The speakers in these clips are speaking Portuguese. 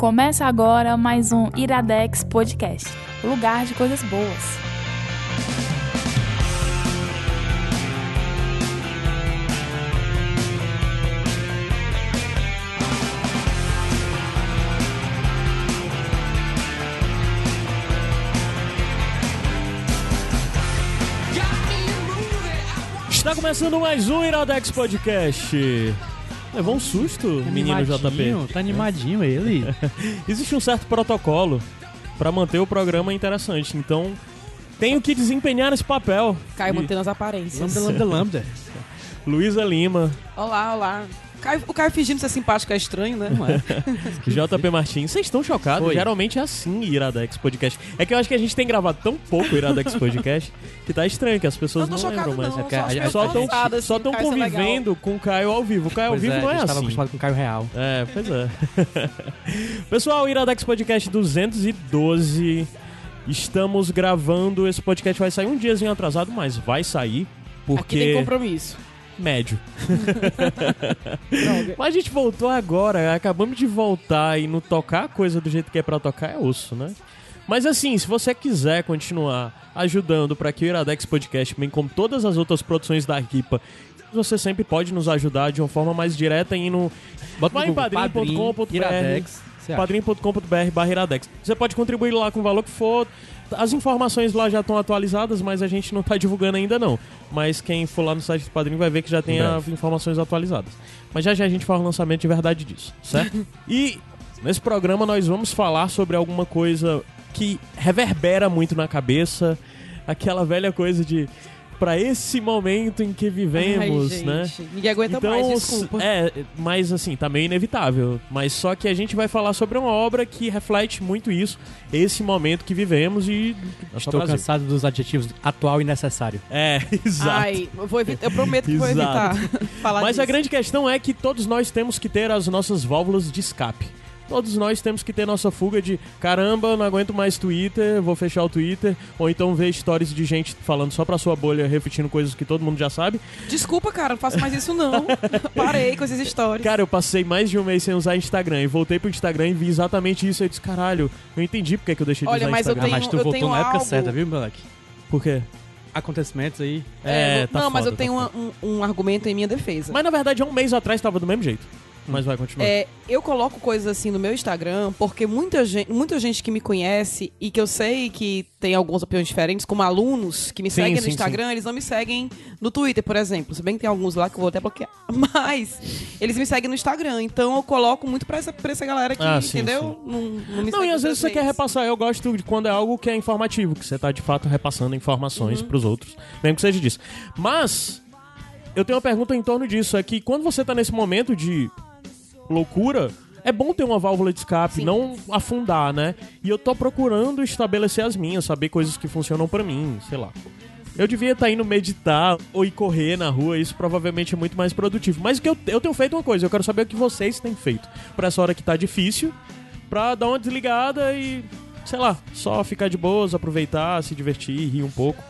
Começa agora mais um Iradex Podcast lugar de coisas boas. Está começando mais um Iradex Podcast. Levou um susto, menino JP. Tá animadinho ele. Existe um certo protocolo para manter o programa interessante, então tenho que desempenhar esse papel. Caio E- mantendo as aparências. lambda, lambda, lambda. Luísa Lima, Olá, olá. Caio- o Caio fingindo ser simpático é estranho, né? É? JP Martins. Vocês estão chocados? Foi. Geralmente é assim Iradex Podcast. É que eu acho que a gente tem gravado tão pouco Iradex Podcast que tá estranho, que as pessoas Não não, lembram mais. não. É porque só estão assim, só tão ser legal. convivendo com o Caio ao vivo. O Caio ao Pois vivo é, não é assim. acostumado com o Caio Real. É, pois é. Pessoal, Iradex Podcast 212. Estamos gravando. Esse podcast vai sair um diazinho atrasado, mas vai sair. Aqui tem Porque. compromisso. Médio. Droga. Mas a gente voltou agora. Acabamos de voltar e não tocar a coisa do jeito que é pra tocar é osso, né? Mas assim, se você quiser continuar ajudando para que o Iradex Podcast, bem como todas as outras produções da Arquipa, você sempre pode nos ajudar de uma forma mais direta indo Bota Vai no em Google, padrim.com.br. Iradex. Você acha? padrim.com.br barra iradex. Você pode contribuir lá com o valor que for. As informações lá já estão atualizadas, mas a gente não está divulgando ainda não. Mas quem for lá no site do Padrim vai ver que já tem as informações atualizadas. Mas já já a gente fala o lançamento de verdade disso, certo? e nesse programa nós vamos falar sobre alguma coisa que reverbera muito na cabeça, aquela velha coisa de para esse momento em que vivemos, Ai, né? gente, Ninguém aguenta Então, mais, desculpa. É, mas assim, tá meio inevitável. Mas só que a gente vai falar sobre uma obra que reflete muito isso, esse momento que vivemos e. Estou Brasil. cansado dos adjetivos atual e necessário. É, exato. Ai, eu, vou evitar, eu prometo que vou evitar falar Mas a disso. grande questão é que todos nós temos que ter as nossas válvulas de escape. Todos nós temos que ter nossa fuga de caramba, não aguento mais Twitter, vou fechar o Twitter, ou então ver stories de gente falando só pra sua bolha, repetindo coisas que todo mundo já sabe. Desculpa, cara, não faço mais isso não. Parei com essas histórias. Cara, eu passei mais de um mês sem usar Instagram e voltei pro Instagram e vi exatamente isso. Eu disse, caralho, eu entendi porque que eu deixei de Olha, usar mas eu Instagram. Ah, mas tenho- tu eu voltou tenho na época algo- certa, viu, moleque? Por quê? Acontecimentos aí. É, vou- tá não, mas foda, eu tenho tá uma- um, um argumento em minha defesa. Mas na verdade, há um mês atrás tava do mesmo jeito. Mas vai continuar. É, eu coloco coisas assim no meu Instagram porque muita gente, muita gente que me conhece e que eu sei que tem algumas opiniões diferentes, como alunos que me Sim, seguem no sim, Instagram, eles não me seguem no Twitter, por exemplo. Se bem que tem alguns lá que eu vou até bloquear. Mas eles me seguem no Instagram. Então eu coloco muito pra essa, pra essa galera que, Ah, sim, entendeu? Não, não me Não, e às vezes você redes. quer repassar. Eu gosto de quando é algo que é informativo, que você tá de fato repassando informações pros outros, mesmo que seja disso. Mas, eu tenho uma pergunta em torno disso: é que quando você tá nesse momento de loucura. É bom ter uma válvula de escape, Sim. não afundar, né? E eu tô procurando estabelecer as minhas, saber coisas que funcionam pra mim, sei lá. Eu devia estar indo meditar ou ir correr na rua, isso provavelmente é muito mais produtivo. Mas o que eu, eu tenho feito uma coisa, eu quero saber o que vocês têm feito pra essa hora que tá difícil, pra dar uma desligada e, sei lá, só ficar de boas, aproveitar, se divertir, rir um pouco,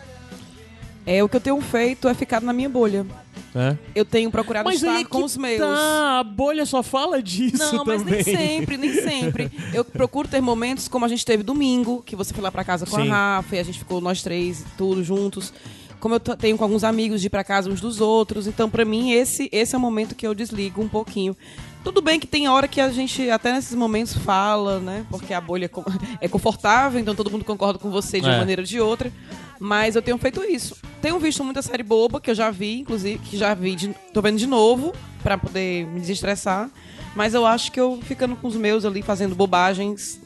É, o que eu tenho feito é ficar na minha bolha. né? Eu tenho procurado Mas estar aí com os meus. Tá, a bolha só fala disso Não, mas também. nem sempre, nem sempre. Eu procuro ter momentos como a gente teve domingo, que você foi lá pra casa com Sim. a Rafa e a gente ficou nós três, tudo juntos. Como eu tenho com alguns amigos de ir pra casa uns dos outros. Então, pra mim, esse, esse é o momento que eu desligo um pouquinho. Tudo bem que tem hora que a gente, até nesses momentos, fala, né? Porque a bolha é é confortável, então todo mundo concorda com você de uma É. maneira ou de outra. Mas eu tenho feito isso. Tenho visto muita série boba, que eu já vi, inclusive, que já vi, de, tô vendo de novo, pra poder me desestressar. Mas eu acho que eu ficando com os meus ali, fazendo bobagens,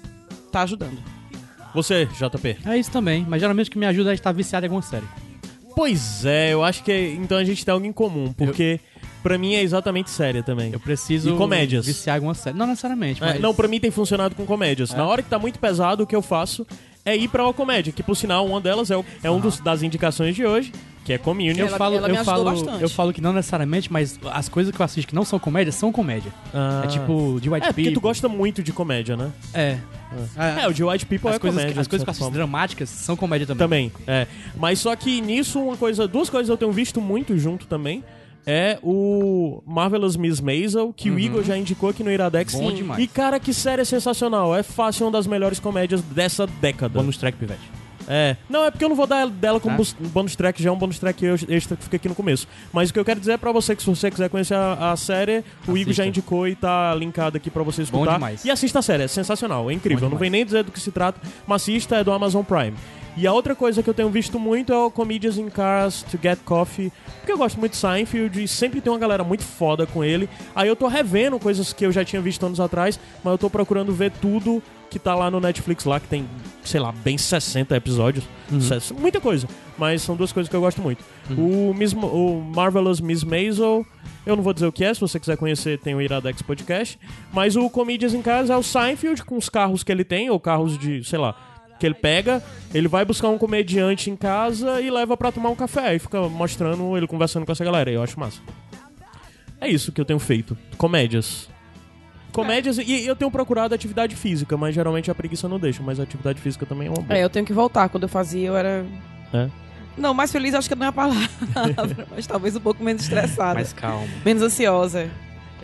tá ajudando. Você, JP. É isso também, mas geralmente o que me ajuda é estar viciado em alguma série. Pois é, eu acho que então a gente tem algo em comum, porque pra mim é exatamente séria também. Eu preciso E comédias? viciar alguma série. Não necessariamente, É, mas... não, pra mim tem funcionado com comédias. É? Na hora que tá muito pesado, o que eu faço é ir pra uma comédia, que por sinal, uma delas é, o- é um dos, das indicações de hoje, que é Communion. Eu Ela- falo, ela me eu ajudou falo, bastante. eu falo que não necessariamente, mas as coisas que eu assisto que não são comédia são comédia. Ah. É tipo de White É, porque People. tu gosta muito de comédia, né? É. É, o de White People as é coisas, comédia. as de coisas que eu certa assisto forma. dramáticas são comédia também. Também, é. Mas só que nisso, uma coisa, duas coisas eu tenho visto muito junto também. É o Marvelous Miss Maisel, que o Igor já indicou aqui no Iradex. Bom demais. E cara, que série sensacional. É fácil uma das melhores comédias dessa década. Bônus track, Pivete. É. Não, é porque eu não vou dar dela como Ah. bus- bônus track, já é um bônus track extra que fica aqui no começo. Mas o que eu quero dizer é pra você que se você quiser conhecer a, a série, o Igor já Assista. indicou e tá linkado aqui pra você Bom escutar. demais. E assista a série, é sensacional, é incrível. Bom não vem nem dizer do que se trata, mas assista, é do Amazon Prime. E a outra coisa que eu tenho visto muito é o Comedians in Cars to Get Coffee, porque eu gosto muito de Seinfeld e sempre tem uma galera muito foda com ele. Aí eu tô revendo coisas que eu já tinha visto anos atrás, mas eu tô procurando ver tudo que tá lá no Netflix lá, que tem, sei lá, bem 60 episódios. Ses- Muita coisa. Mas são duas coisas que eu gosto muito. O, Miss, o Marvelous Miss Maisel, eu não vou dizer o que é, se você quiser conhecer, tem o Iradex Podcast. Mas o Comedians em Casa é o Seinfeld com os carros que ele tem, ou carros de, sei lá, que ele pega, ele vai buscar um comediante em casa e leva pra tomar um café. E fica mostrando ele conversando com essa galera. Eu acho massa. É isso que eu tenho feito. Comédias. Comédias, e eu tenho procurado atividade física, mas geralmente a preguiça não deixa, mas a atividade física também é uma boa. É, eu tenho que voltar. Quando eu fazia, eu era. É. Não, mais feliz acho que não é a palavra, mas talvez um pouco menos estressada. Mas calma. Menos ansiosa.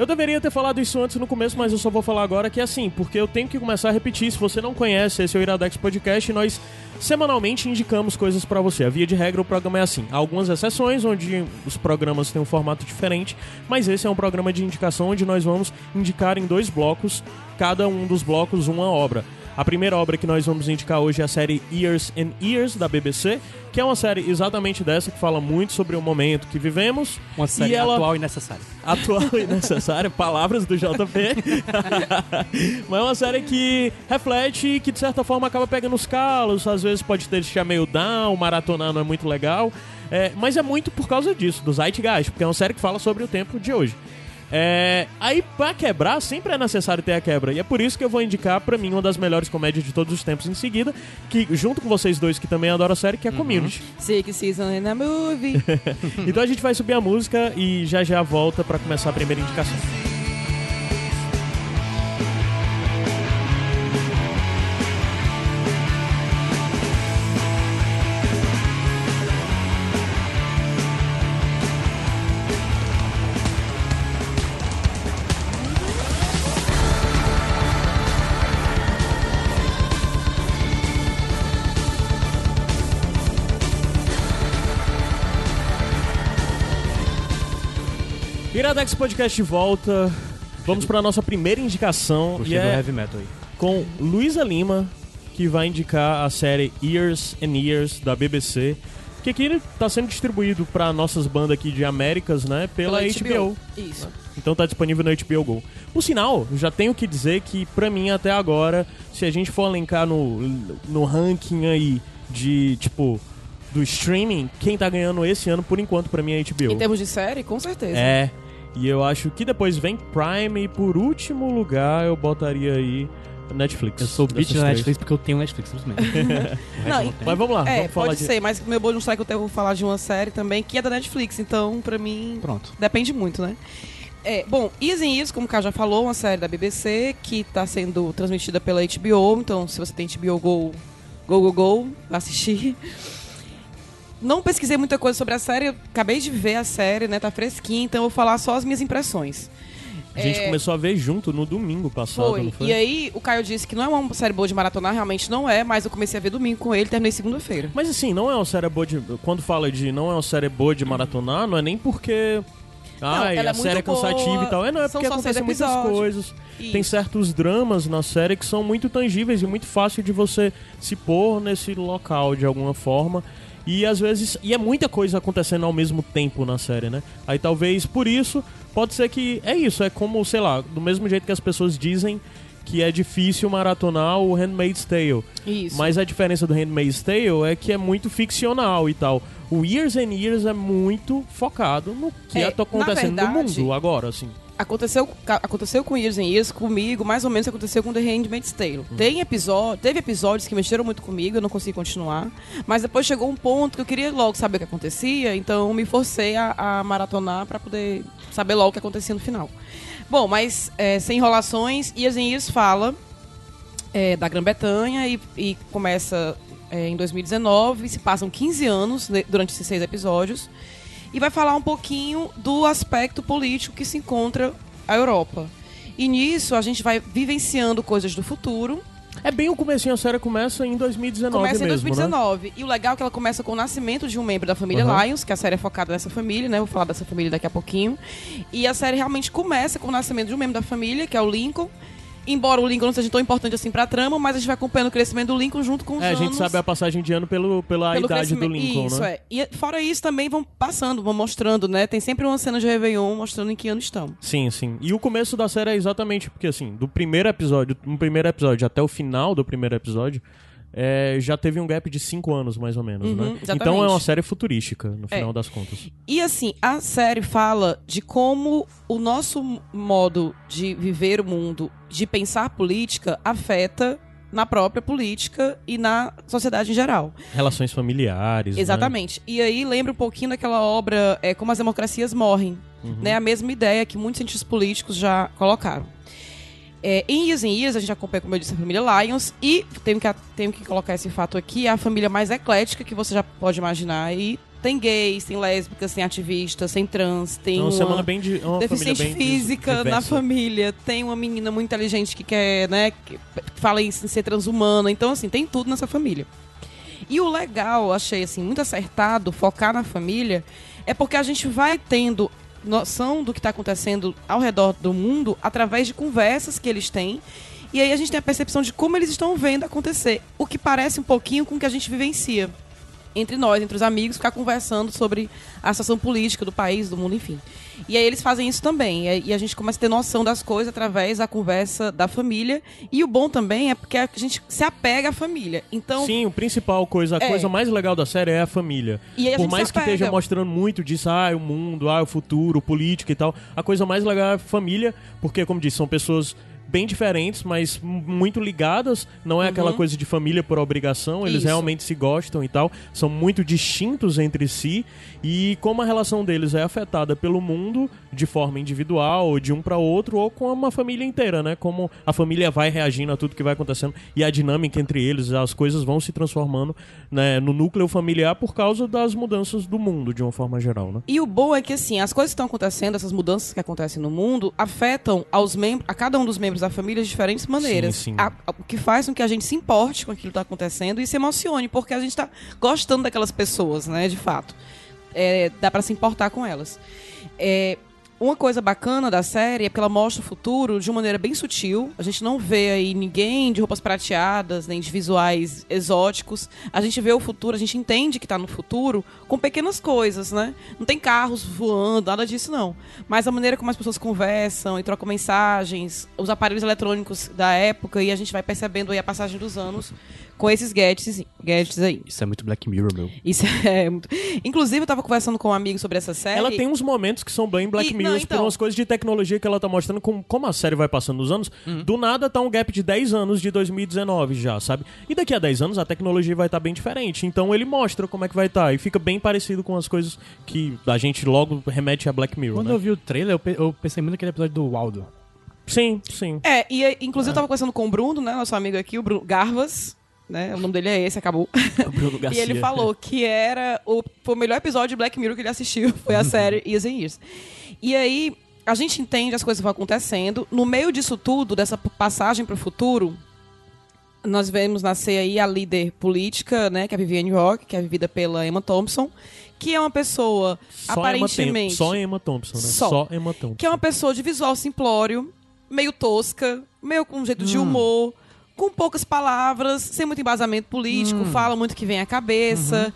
Eu deveria ter falado isso antes no começo, mas eu só vou falar agora que é assim, porque eu tenho que começar a repetir. Se você não conhece, esse é o Iradex Podcast e nós semanalmente indicamos coisas pra você. A via de regra, o programa é assim. Há algumas exceções onde os programas têm um formato diferente, mas esse é um programa de indicação onde nós vamos indicar em dois blocos, cada um dos blocos uma obra. A primeira obra que nós vamos indicar hoje é a série Years and Years da BBC, que é uma série exatamente dessa que fala muito sobre o momento que vivemos. Uma série e ela atual e necessária. atual e necessária, palavras do JP. Mas é uma série que reflete e que de certa forma acaba pegando os calos, às vezes pode ter deixar meio down, maratonar não é muito legal. É, mas é muito por causa disso, do Zeitgeist, porque é uma série que fala sobre o tempo de hoje. É, aí, pra quebrar, sempre é necessário ter a quebra. E é por isso que eu vou indicar, pra mim, uma das melhores comédias de todos os tempos em seguida, que junto com vocês dois que também adoram a série, que é Community. Six season in a movie. Então a gente vai subir a música e já já volta pra começar a primeira indicação. Iradex Podcast de volta. Vamos pra nossa primeira indicação Gostei e do é heavy metal aí. com Luísa Lima, que vai indicar a série Years and Years da BBC, que aqui ele tá sendo distribuído pra nossas bandas aqui de Américas, né, pela, HBO. Isso. Então tá disponível no HBO Go. Por sinal, já tenho que dizer que pra mim até agora, se a gente for elencar no, no ranking aí de tipo do streaming, quem tá ganhando esse ano por enquanto pra mim é a HBO. Em termos de série, com certeza. É. E eu acho que depois vem Prime e por último lugar eu botaria aí Netflix. Eu sou bitch da. Netflix porque eu tenho Netflix, simplesmente. Não, eu tenho. Mas vamos lá, É, vamos falar pode de... ser, mas meu bônus track eu vou falar de uma série também que é da Netflix, então pra mim Pronto. depende muito, né? É, bom, Years and Years, como o Cá já falou, uma série da BBC que tá sendo transmitida pela HBO, então se você tem HBO Go, go, go, go, assistir. Não pesquisei muita coisa sobre a série, eu acabei de ver a série, né, tá fresquinha, então eu vou falar só as minhas impressões. A gente É, começou a ver junto no domingo passado, Foi. não foi? E aí, o Caio disse que não é uma série boa de maratonar, realmente não é, mas eu comecei a ver domingo com ele e terminei segunda-feira. Mas assim, não é uma série boa de... Quando fala de não é uma série boa de maratonar, não é nem porque... Ai, ela é a série é muito boa, cansativa e tal. É, não, é porque acontecem muitas coisas. Isso. Tem certos dramas na série que são muito tangíveis e muito fácil de você se pôr nesse local de alguma forma. E às vezes. E é muita coisa acontecendo ao mesmo tempo na série, né? Aí talvez por isso, pode ser que. É isso, é como, sei lá, do mesmo jeito que as pessoas dizem que é difícil maratonar o Handmaid's Tale. Isso. Mas a diferença do Handmaid's Tale é que é muito ficcional e tal. O Years and Years é muito focado no que É, está acontecendo na no verdade- mundo agora, assim. Aconteceu, aconteceu com Years and Years comigo, mais ou menos aconteceu com The Handmaid's Tale. Tem episódio, teve episódios que mexeram muito comigo, eu não consegui continuar. Mas depois chegou um ponto que eu queria logo saber o que acontecia, então me forcei a, a maratonar pra poder saber logo o que acontecia no final. Bom, mas é, sem enrolações, Years and Years fala é, da Grã-Bretanha e, e começa é, em 2019, se passam 15 anos durante esses seis episódios. E vai falar um pouquinho do aspecto político que se encontra a Europa. E nisso a gente vai vivenciando coisas do futuro. É bem o comecinho, a série começa em 2019 Começa em mesmo, né? 2019. E o legal é que ela começa com o nascimento de um membro da família Aham. Lions, que a série é focada nessa família, né? Vou falar dessa família daqui a pouquinho. E a série realmente começa com o nascimento de um membro da família, que é o Lincoln. Embora o Lincoln não seja tão importante assim pra trama, mas a gente vai acompanhando o crescimento do Lincoln junto com os É, a anos. gente sabe a passagem de ano pelo, pela pelo idade do. Lincoln, isso, né? é. E fora isso, também vão passando, vão mostrando, né? Tem sempre uma cena de Réveillon mostrando em que ano estamos. Sim, sim. E o começo da série é exatamente porque, assim, do primeiro episódio, no primeiro episódio até o final do primeiro episódio, é, já teve um gap de cinco anos, mais ou menos, Uhum, né? exatamente. Então é uma série futurística, no É. final das contas. E assim, a série fala de como o nosso modo de viver o mundo, de pensar política, afeta na própria política e na sociedade em geral. Relações familiares, né? Exatamente. E aí lembra um pouquinho daquela obra é, Como as Democracias Morrem. Né? A mesma ideia que muitos cientistas políticos já colocaram. É, em Years and Years, a gente acompanha, como eu disse, a família Lions. E tenho que, tenho que colocar esse fato aqui: é a família mais eclética que você já pode imaginar. E tem gays, tem lésbicas, tem ativistas, tem trans, tem É uma semana bem de, é uma deficiente física na família, tem uma menina muito inteligente que quer, né, que fala em ser transhumana. Então, assim, tem tudo nessa família. E o legal, achei assim, muito acertado focar na família, é porque a gente vai tendo noção do que está acontecendo ao redor do mundo através de conversas que eles têm. E aí a gente tem a percepção de como eles estão vendo acontecer. O que parece um pouquinho com o que a gente vivencia entre nós, entre os amigos, ficar conversando sobre a situação política do país, do mundo, enfim. E aí eles fazem isso também. E a gente começa a ter noção das coisas através da conversa da família. E o bom também é porque a gente se apega à família. Então, Sim, o principal coisa, a É. coisa mais legal da série é a família. E a Por mais que esteja mostrando muito disso, ah, o mundo, ah, o futuro, política e tal, a coisa mais legal é a família, porque, como disse, são pessoas bem diferentes, mas muito ligadas. Não é aquela coisa de família por obrigação, eles Uhum. Isso. realmente se gostam e tal. São muito distintos entre si. E como a relação deles é afetada pelo mundo de forma individual, ou de um para outro, ou com uma família inteira, né? Como a família vai reagindo a tudo que vai acontecendo e a dinâmica entre eles, as coisas vão se transformando né, no núcleo familiar por causa das mudanças do mundo, de uma forma geral, né? E o bom é que, assim, as coisas que estão acontecendo, essas mudanças que acontecem no mundo, afetam aos membros, a cada um dos membros da família de diferentes maneiras. Sim, sim. A- a- o que faz com que a gente se importe com aquilo que está acontecendo e se emocione, porque a gente está gostando daquelas pessoas, né, de fato. É, dá para se importar com elas. É, uma coisa bacana da série é porque ela mostra o futuro de uma maneira bem sutil. A gente não vê aí ninguém de roupas prateadas, nem de visuais exóticos. A gente vê o futuro, a gente entende que tá no futuro com pequenas coisas, né? Não tem carros voando, nada disso não. Mas a maneira como as pessoas conversam e trocam mensagens, os aparelhos eletrônicos da época, e a gente vai percebendo aí a passagem dos anos com esses gadgets, gadgets aí. Isso é muito Black Mirror, meu. Isso é muito... Inclusive, eu tava conversando com um amigo sobre essa série. Ela tem uns momentos que são bem Black E- Mirror, não, por então. umas coisas de tecnologia que ela tá mostrando, com, como a série vai passando nos anos, Uhum. do nada tá um gap de 10 anos de 2019 já, sabe? E daqui a 10 anos a tecnologia vai estar bem diferente. Então ele mostra como é que vai estar. e fica bem parecido com as coisas que a gente logo remete a Black Mirror, Quando né? eu vi o trailer, eu, pe- eu pensei muito naquele episódio do Waldo. Sim, sim. É, e inclusive eu tava conversando com o Bruno, né? Nosso amigo aqui, o Bruno Garvas. Né? O nome dele é esse, acabou. O e ele falou que era o, foi o melhor episódio de Black Mirror que ele assistiu. Foi a série Years and Years. E aí, a gente entende as coisas vão acontecendo. No meio disso tudo, dessa passagem pro futuro, nós vemos nascer aí a líder política, né? Que é a Vivienne Rock, que é vivida pela Emma Thompson. Que é uma pessoa, Só Emma, aparentemente... Tem- só Emma Thompson, né? Só. Só Emma Thompson. Que é uma pessoa de visual simplório, meio tosca, meio com um jeito de humor, com poucas palavras, sem muito embasamento político, fala muito que vem à cabeça,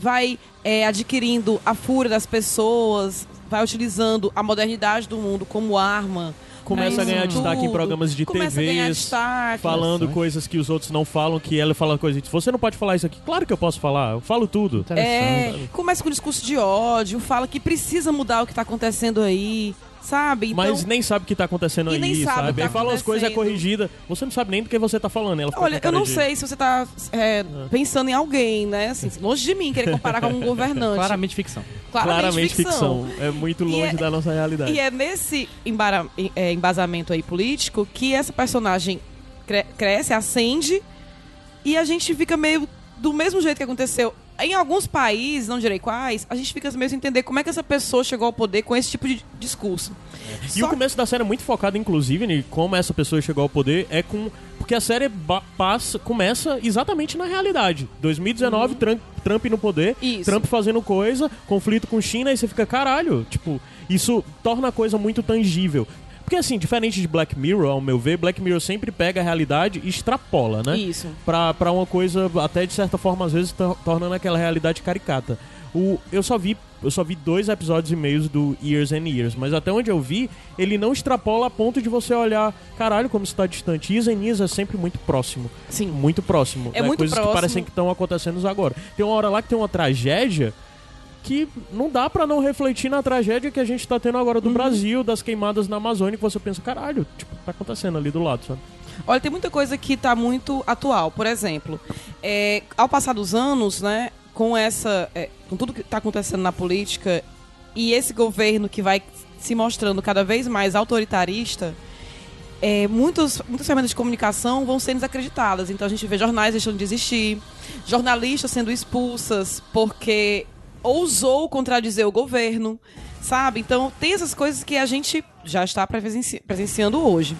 vai é, adquirindo a fúria das pessoas, vai utilizando a modernidade do mundo como arma. Começa pra a ganhar destaque em tudo. programas de Começa a ganhar TVs, destaque. falando coisas que os outros não falam, que ela fala coisas. Você não pode falar isso aqui. Claro que eu posso falar, eu falo tudo. É, começa com discurso de ódio, fala que precisa mudar o que está acontecendo aí, sabe? Então, Mas nem sabe o que tá acontecendo E aí, nem sabe sabe? que Aí tá fala as coisas é corrigida. Você não sabe nem do que você tá falando. Ela Olha, eu não de- sei se você tá é, pensando em alguém, né? Assim, longe de mim querer comparar com um governante. Claramente ficção. Claramente ficção. É muito longe é- da nossa realidade. E é nesse embara- é, embasamento aí político que essa personagem cre- cresce, ascende, e a gente fica meio do mesmo jeito que aconteceu Em alguns países, não direi quais, a gente fica meio sem entender como é que essa pessoa chegou ao poder com esse tipo de discurso. E Só- o começo da série é muito focado, inclusive, em como essa pessoa chegou ao poder. É com. Porque a série passa, começa exatamente na realidade. 2019, Trump, Trump no poder, Uhum. Isso. Trump fazendo coisa, conflito com China, e você fica, caralho, tipo, isso torna a coisa muito tangível. Porque assim, diferente de Black Mirror, ao meu ver, Black Mirror sempre pega a realidade e extrapola, né? Isso. Pra, pra uma coisa, até de certa forma, às vezes, tor- tornando aquela realidade caricata. O, eu só vi eu só vi dois episódios e meios do Years and Years, mas até onde eu vi, ele não extrapola a ponto de você olhar, caralho, como isso tá distante. Years and Years é sempre muito próximo. Sim. Muito próximo. É muito coisas próximo. que parecem que estão acontecendo agora. Tem uma hora lá que tem uma tragédia que não dá pra não refletir na tragédia que a gente tá tendo agora do Uhum. Brasil, das queimadas na Amazônia, que você pensa, caralho, tipo, tá acontecendo ali do lado, sabe? Olha, tem muita coisa que está muito atual. Por exemplo, é, ao passar dos anos, né, com essa, é, com tudo que está acontecendo na política e esse governo que vai se mostrando cada vez mais autoritarista, é, muitos, muitas ferramentas de comunicação vão sendo desacreditadas. Então a gente vê jornais deixando de existir, jornalistas sendo expulsas porque ousou contradizer o governo, sabe? Então tem essas coisas que a gente já está presenci- presenciando hoje.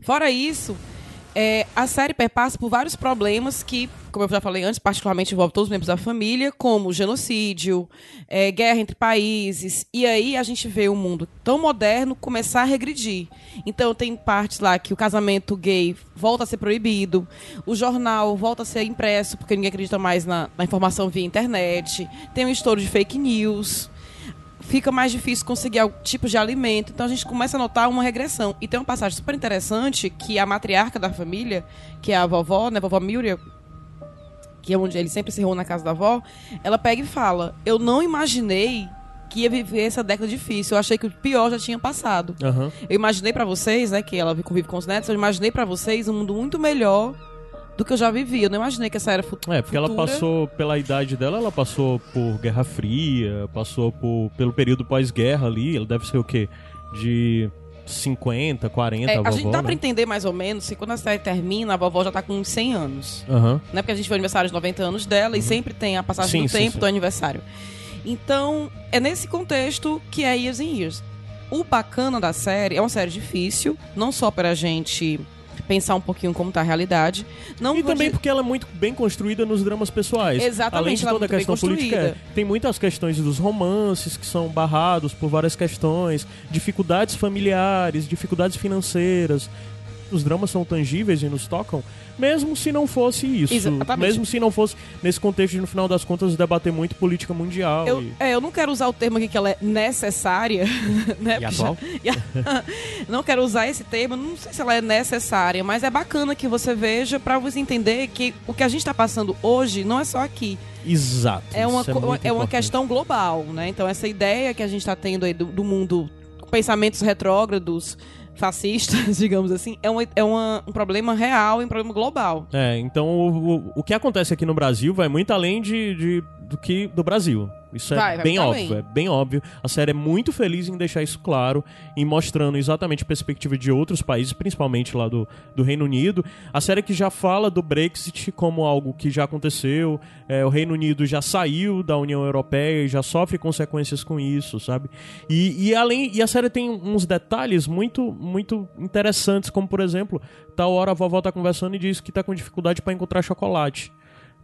Fora isso, é, a série perpassa por vários problemas que, como eu já falei antes, particularmente envolve todos os membros da família, como genocídio, é, guerra entre países. E aí a gente vê o mundo tão moderno começar a regredir. Então tem partes lá que o casamento gay volta a ser proibido, o jornal volta a ser impresso, porque ninguém acredita mais na, na informação via internet, tem um estouro de fake news fica mais difícil conseguir algum tipo de alimento. Então a gente começa a notar uma regressão. E tem uma passagem super interessante que a matriarca da família, que é a vovó, né, a vovó Muriel, que é onde ele sempre se reúne na casa da avó, ela pega e fala: "Eu não imaginei que ia viver essa década difícil. Eu achei que o pior já tinha passado. Aham. Eu imaginei pra vocês, né, que ela convive com os netos, eu imaginei pra vocês um mundo muito melhor do que eu já vivi. Eu não imaginei que essa era fu É, porque ela futura. passou, pela idade dela, ela passou por Guerra Fria, passou por, pelo período pós-guerra ali, ela deve ser o quê? De 50, 40, É, a a vovó, gente dá né? pra entender mais ou menos que quando a série termina, a vovó já tá com uns 100 anos. Aham. né? Porque a gente foi aniversário de 90 anos dela e sempre tem a passagem Uhum. Sim, do sim, tempo sim. do aniversário. Então, é nesse contexto que é Years and Years. O bacana da série é uma série difícil, não só pra gente pensar um pouquinho como tá a realidade. Não E também porque ela é muito bem construída nos dramas pessoais. Exatamente, Além de é toda a questão política, é, tem muitas questões dos romances que são barrados por várias questões, dificuldades familiares, dificuldades financeiras. Os dramas são tangíveis e nos tocam, mesmo se não fosse isso. Exatamente. Mesmo se não fosse nesse contexto de, no final das contas, debater muito política mundial. Eu, e- é, eu não quero usar o termo aqui que ela é necessária, né? E atual? já- não quero usar esse termo, não sei se ela é necessária, mas é bacana que você veja pra você entender que o que a gente tá passando hoje não é só aqui. Exato. É uma, muito é uma importante. questão global, né? Então essa ideia que a gente está tendo aí do, do mundo pensamentos retrógrados, fascistas, digamos assim, é, uma, é uma- um problema real um problema global. É, então o, o, o que acontece aqui no Brasil vai muito além de, de- do que do Brasil. Isso é Vai, vai bem óbvio, além. é bem óbvio. A série é muito feliz em deixar isso claro, em mostrando exatamente a perspectiva de outros países, principalmente lá do, do Reino Unido. A série que já fala do Brexit como algo que já aconteceu, é, o Reino Unido já saiu da União Europeia e já sofre consequências com isso, sabe? E, e além e a série tem uns detalhes muito muito interessantes, como por exemplo, tal hora a vovó tá conversando e diz que tá com dificuldade para encontrar chocolate.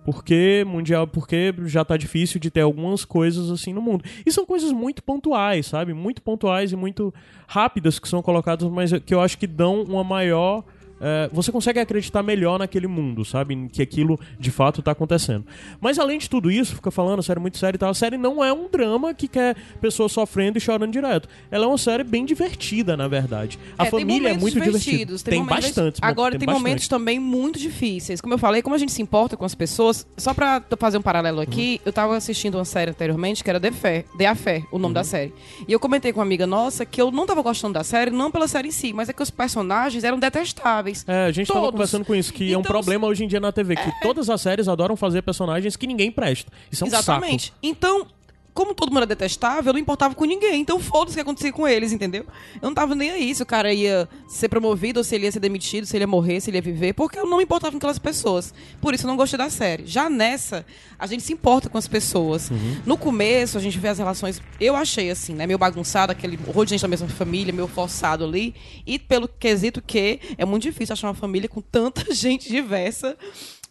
Porque mundial, porque já tá difícil de ter algumas coisas assim no mundo. E são coisas muito pontuais, sabe? Muito pontuais e muito rápidas que são colocadas, mas que eu acho que dão uma maior é, você consegue acreditar melhor naquele mundo, sabe? Que aquilo de fato tá acontecendo. Mas além de tudo isso, fica falando, a série é muito séria e tal. A série não é um drama que quer pessoas sofrendo e chorando direto. Ela é uma série bem divertida, na verdade. A É, tem família é muito divertida. Tem, momentos bastante. Agora, tem, bastante. momentos também muito difíceis. Como eu falei, como a gente se importa com as pessoas, só pra fazer um paralelo aqui, eu tava assistindo uma série anteriormente que era The Fé, The Affair, o nome da série. E eu comentei com uma amiga nossa que eu não tava gostando da série, não pela série em si, mas é que os personagens eram detestáveis. É, a gente tava Todos. conversando com isso, que é um Então, problema hoje em dia na TV, que todas as séries adoram fazer personagens que ninguém presta. Isso é um Exatamente. saco. Então, como todo mundo era detestável, eu não importava com ninguém. Então foda-se o que acontecia com eles, entendeu? Eu não tava nem aí se o cara ia ser promovido, ou se ele ia ser demitido, se ele ia morrer, se ele ia viver, porque eu não me importava com aquelas pessoas. Por isso eu não gostei da série. Já nessa, a gente se importa com as pessoas. No começo, a gente vê as relações. Eu achei assim, né? Meio bagunçado, aquele horror de gente da mesma família, meio forçado ali. E pelo quesito que é muito difícil achar uma família com tanta gente diversa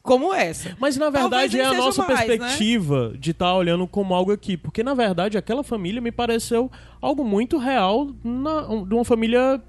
como essa. Mas na verdade é a nossa mais, né? perspectiva de estar olhando como algo aqui. Porque na verdade aquela família me pareceu algo muito real na, de uma família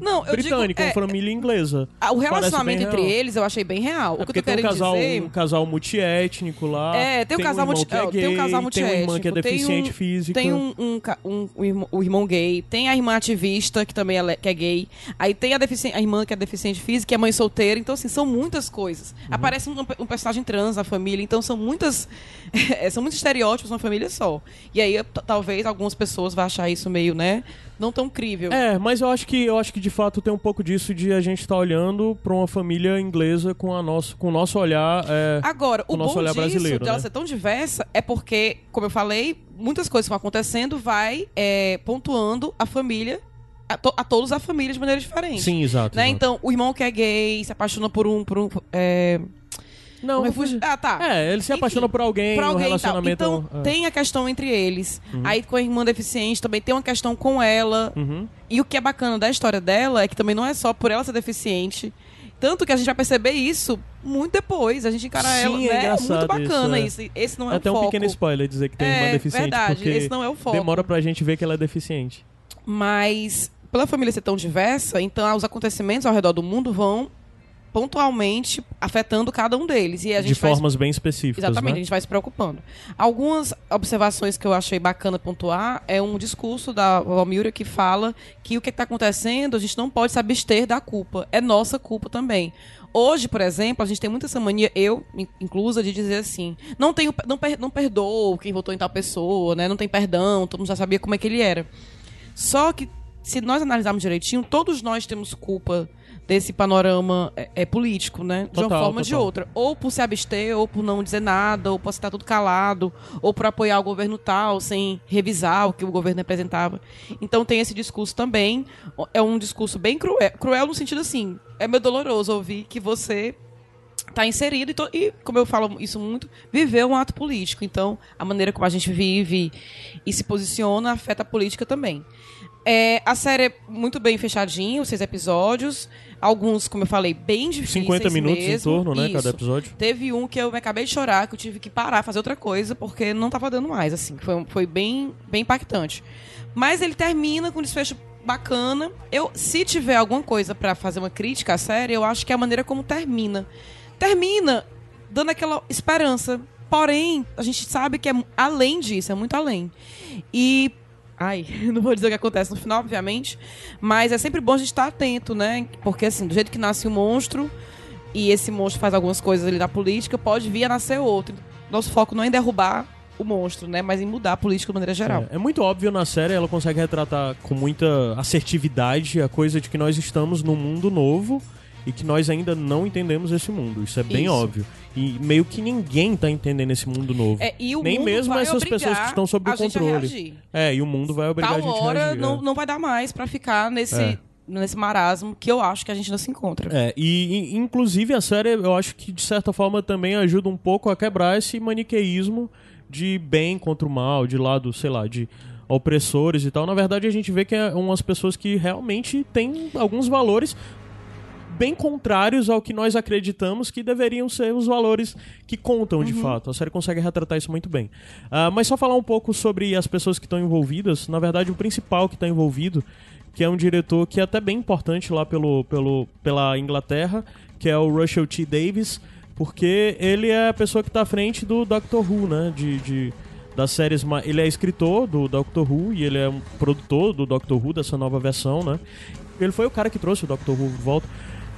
Não, eu britânica, digo, uma é, família inglesa. O relacionamento entre real. eles eu achei bem real. É o que eu tô tem um casal, dizer. um casal multiétnico lá. É, tem um casal multi... é gay, tem um casal Tem uma irmã que é multiétnico, tem deficiente um- física. Tem um, um, um- um irmão- o irmão gay, tem a irmã ativista, que também é, que é gay. Aí tem a, defici- a irmã que é deficiente física, que é mãe solteira. Então, assim, são muitas coisas. Uhum. Aparece um, um personagem trans na família, então são muitas. é, são muitos estereótipos numa família só. E aí, talvez algumas pessoas vão achar isso meio, né? Não tão crível. É, mas eu acho que eu acho que de fato tem um pouco disso de a gente estar olhando pra uma família inglesa com a nosso, com o nosso olhar. é, Agora, o o nosso bom olhar disso, brasileiro, dela né? ser tão diversa, é porque, como eu falei, muitas coisas vão acontecendo, vai é, pontuando a família, a, to- a todos a família de maneira diferente. Sim, exato. Né? exato. Então, o irmão que é gay se apaixona por um. Por um é, Não, um refugio- Ah, tá. É, ele se Enfim, apaixona por alguém, Por um alguém e tal. relacionamento. Então, é. tem a questão entre eles. Aí, com a irmã deficiente, também tem uma questão com ela. Uhum. E o que é bacana da história dela é que também não é só por ela ser deficiente. Tanto que a gente vai perceber isso muito depois. A gente encara Sim, ela. é né? É muito bacana isso, isso. Esse não é É até o um foco. pequeno spoiler dizer que tem É, irmã deficiente. verdade, porque esse não é o foco. Demora pra gente ver que ela é deficiente. Mas, pela família ser tão diversa, então os acontecimentos ao redor do mundo vão pontualmente afetando cada um deles. E a gente de formas bem específicas. Exatamente, a né? gente vai se preocupando. Algumas observações que eu achei bacana pontuar é um discurso da Valmira que fala que o que está acontecendo, a gente não pode se abster da culpa. É nossa culpa também. Hoje, por exemplo, a gente tem muita essa mania, eu in- inclusa, de dizer assim: não, tenho, não, per, não perdoo quem votou em tal pessoa, né? não tem perdão, todo mundo já sabia como é que ele era. Só que, se nós analisarmos direitinho, todos nós temos culpa desse panorama é, é, político, né? De uma Total, forma ou de total. outra. Ou por se abster, ou por não dizer nada, ou por estar tudo calado, ou por apoiar o governo tal, sem revisar o que o governo representava. Então tem esse discurso também. É um discurso bem cruel, cruel no sentido assim, é meio doloroso ouvir que você está inserido e, e, como eu falo isso muito, viver um ato político. Então, a maneira como a gente vive e se posiciona afeta a política também. É, a série é muito bem fechadinha, os seis episódios. Alguns, como eu falei, bem difíceis 50 minutos mesmo. em torno, né? Isso. Cada episódio. Teve um que eu me acabei de chorar, que eu tive que parar, fazer outra coisa, porque não tava dando mais, assim. Foi, foi bem, bem impactante. Mas ele termina com um desfecho bacana. Eu, se tiver alguma coisa pra fazer uma crítica à série, eu acho que é a maneira como termina. Termina dando aquela esperança. Porém, a gente sabe que é além disso, é muito além. E. Ai, não vou dizer o que acontece no final, obviamente. Mas é sempre bom a gente estar atento, né? Porque, assim, do jeito que nasce um monstro, e esse monstro faz algumas coisas ali da política, pode vir a nascer outro. Nosso foco não é em derrubar o monstro, né? Mas em mudar a política de maneira geral. É, é muito óbvio na série, ela consegue retratar com muita assertividade a coisa de que nós estamos num mundo novo e que nós ainda não entendemos esse mundo. Isso é bem Isso. óbvio. E meio que ninguém tá entendendo esse mundo novo. É, e o Nem mundo mesmo vai essas pessoas que estão sob o a a controle. É, e o mundo vai obrigar Tal a gente a hora reagir. não, é. não vai dar mais pra ficar nesse, É. nesse marasmo que eu acho que a gente ainda se encontra. É, e, e, inclusive a série eu acho que de certa forma também ajuda um pouco a quebrar esse maniqueísmo de bem contra o mal, de lado, sei lá, de opressores e tal. Na verdade, a gente vê que é umas pessoas que realmente têm alguns valores bem contrários ao que nós acreditamos que deveriam ser os valores que contam de fato. A série consegue retratar isso muito bem. Ah, mas só falar um pouco sobre as pessoas que estão envolvidas. Na verdade, o principal que está envolvido, que é um diretor que é até bem importante lá pelo, pelo, pela Inglaterra, que é o Russell T. Davis, porque ele é a pessoa que está à frente do Doctor Who, né? De, de- das séries. Ele é escritor do Doctor Who e ele é um produtor do Doctor Who, dessa nova versão, né? Ele foi o cara que trouxe o Doctor Who de volta.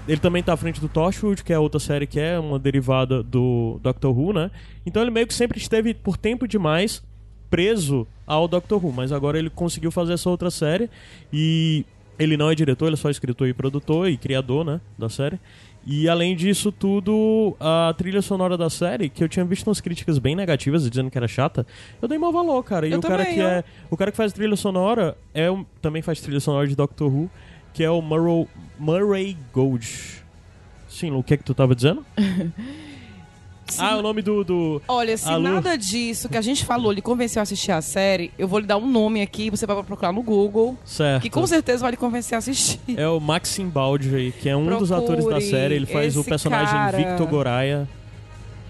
Ele também tá à frente do Torchwood, que é outra série que é uma derivada do Doctor Who, né? Então ele meio que sempre esteve por tempo demais preso ao Doctor Who, mas agora ele conseguiu fazer essa outra série e ele não é diretor, ele é só escritor e produtor e criador, né, da série. E além disso tudo, a trilha sonora da série, que eu tinha visto umas críticas bem negativas dizendo que era chata, eu dei mau valor, cara. E Eu o cara também, que ó. é. O cara que faz trilha sonora é também faz trilha sonora de Doctor Who, que é o Murrow, Murray Gold. Sim, o que é que tu tava dizendo? ah, o nome do. do... Olha, se Alô? nada disso que a gente falou lhe convenceu a assistir a série, eu vou lhe dar um nome aqui, você vai procurar no Google, Certo. que com certeza vai lhe convencer a assistir. É o Maxim Baldry, que é um dos Procure atores da série. Ele faz o personagem cara. Victor Goraya.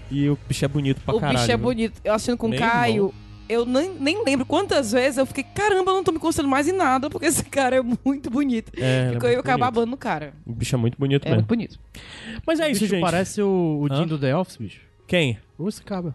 E o bicho é bonito pra o caralho. bicho é bonito. Eu assistindo com o Caio, irmão. Eu nem, nem lembro quantas vezes eu fiquei, caramba, eu não tô me concentrando mais em nada, porque esse cara é muito bonito. É, ele é Ficou eu acabar babando no cara. O bicho é muito bonito É mesmo. muito bonito. Mas é O isso, gente. Parece o, o? Jim do The Office, bicho. Quem? Esse cabra.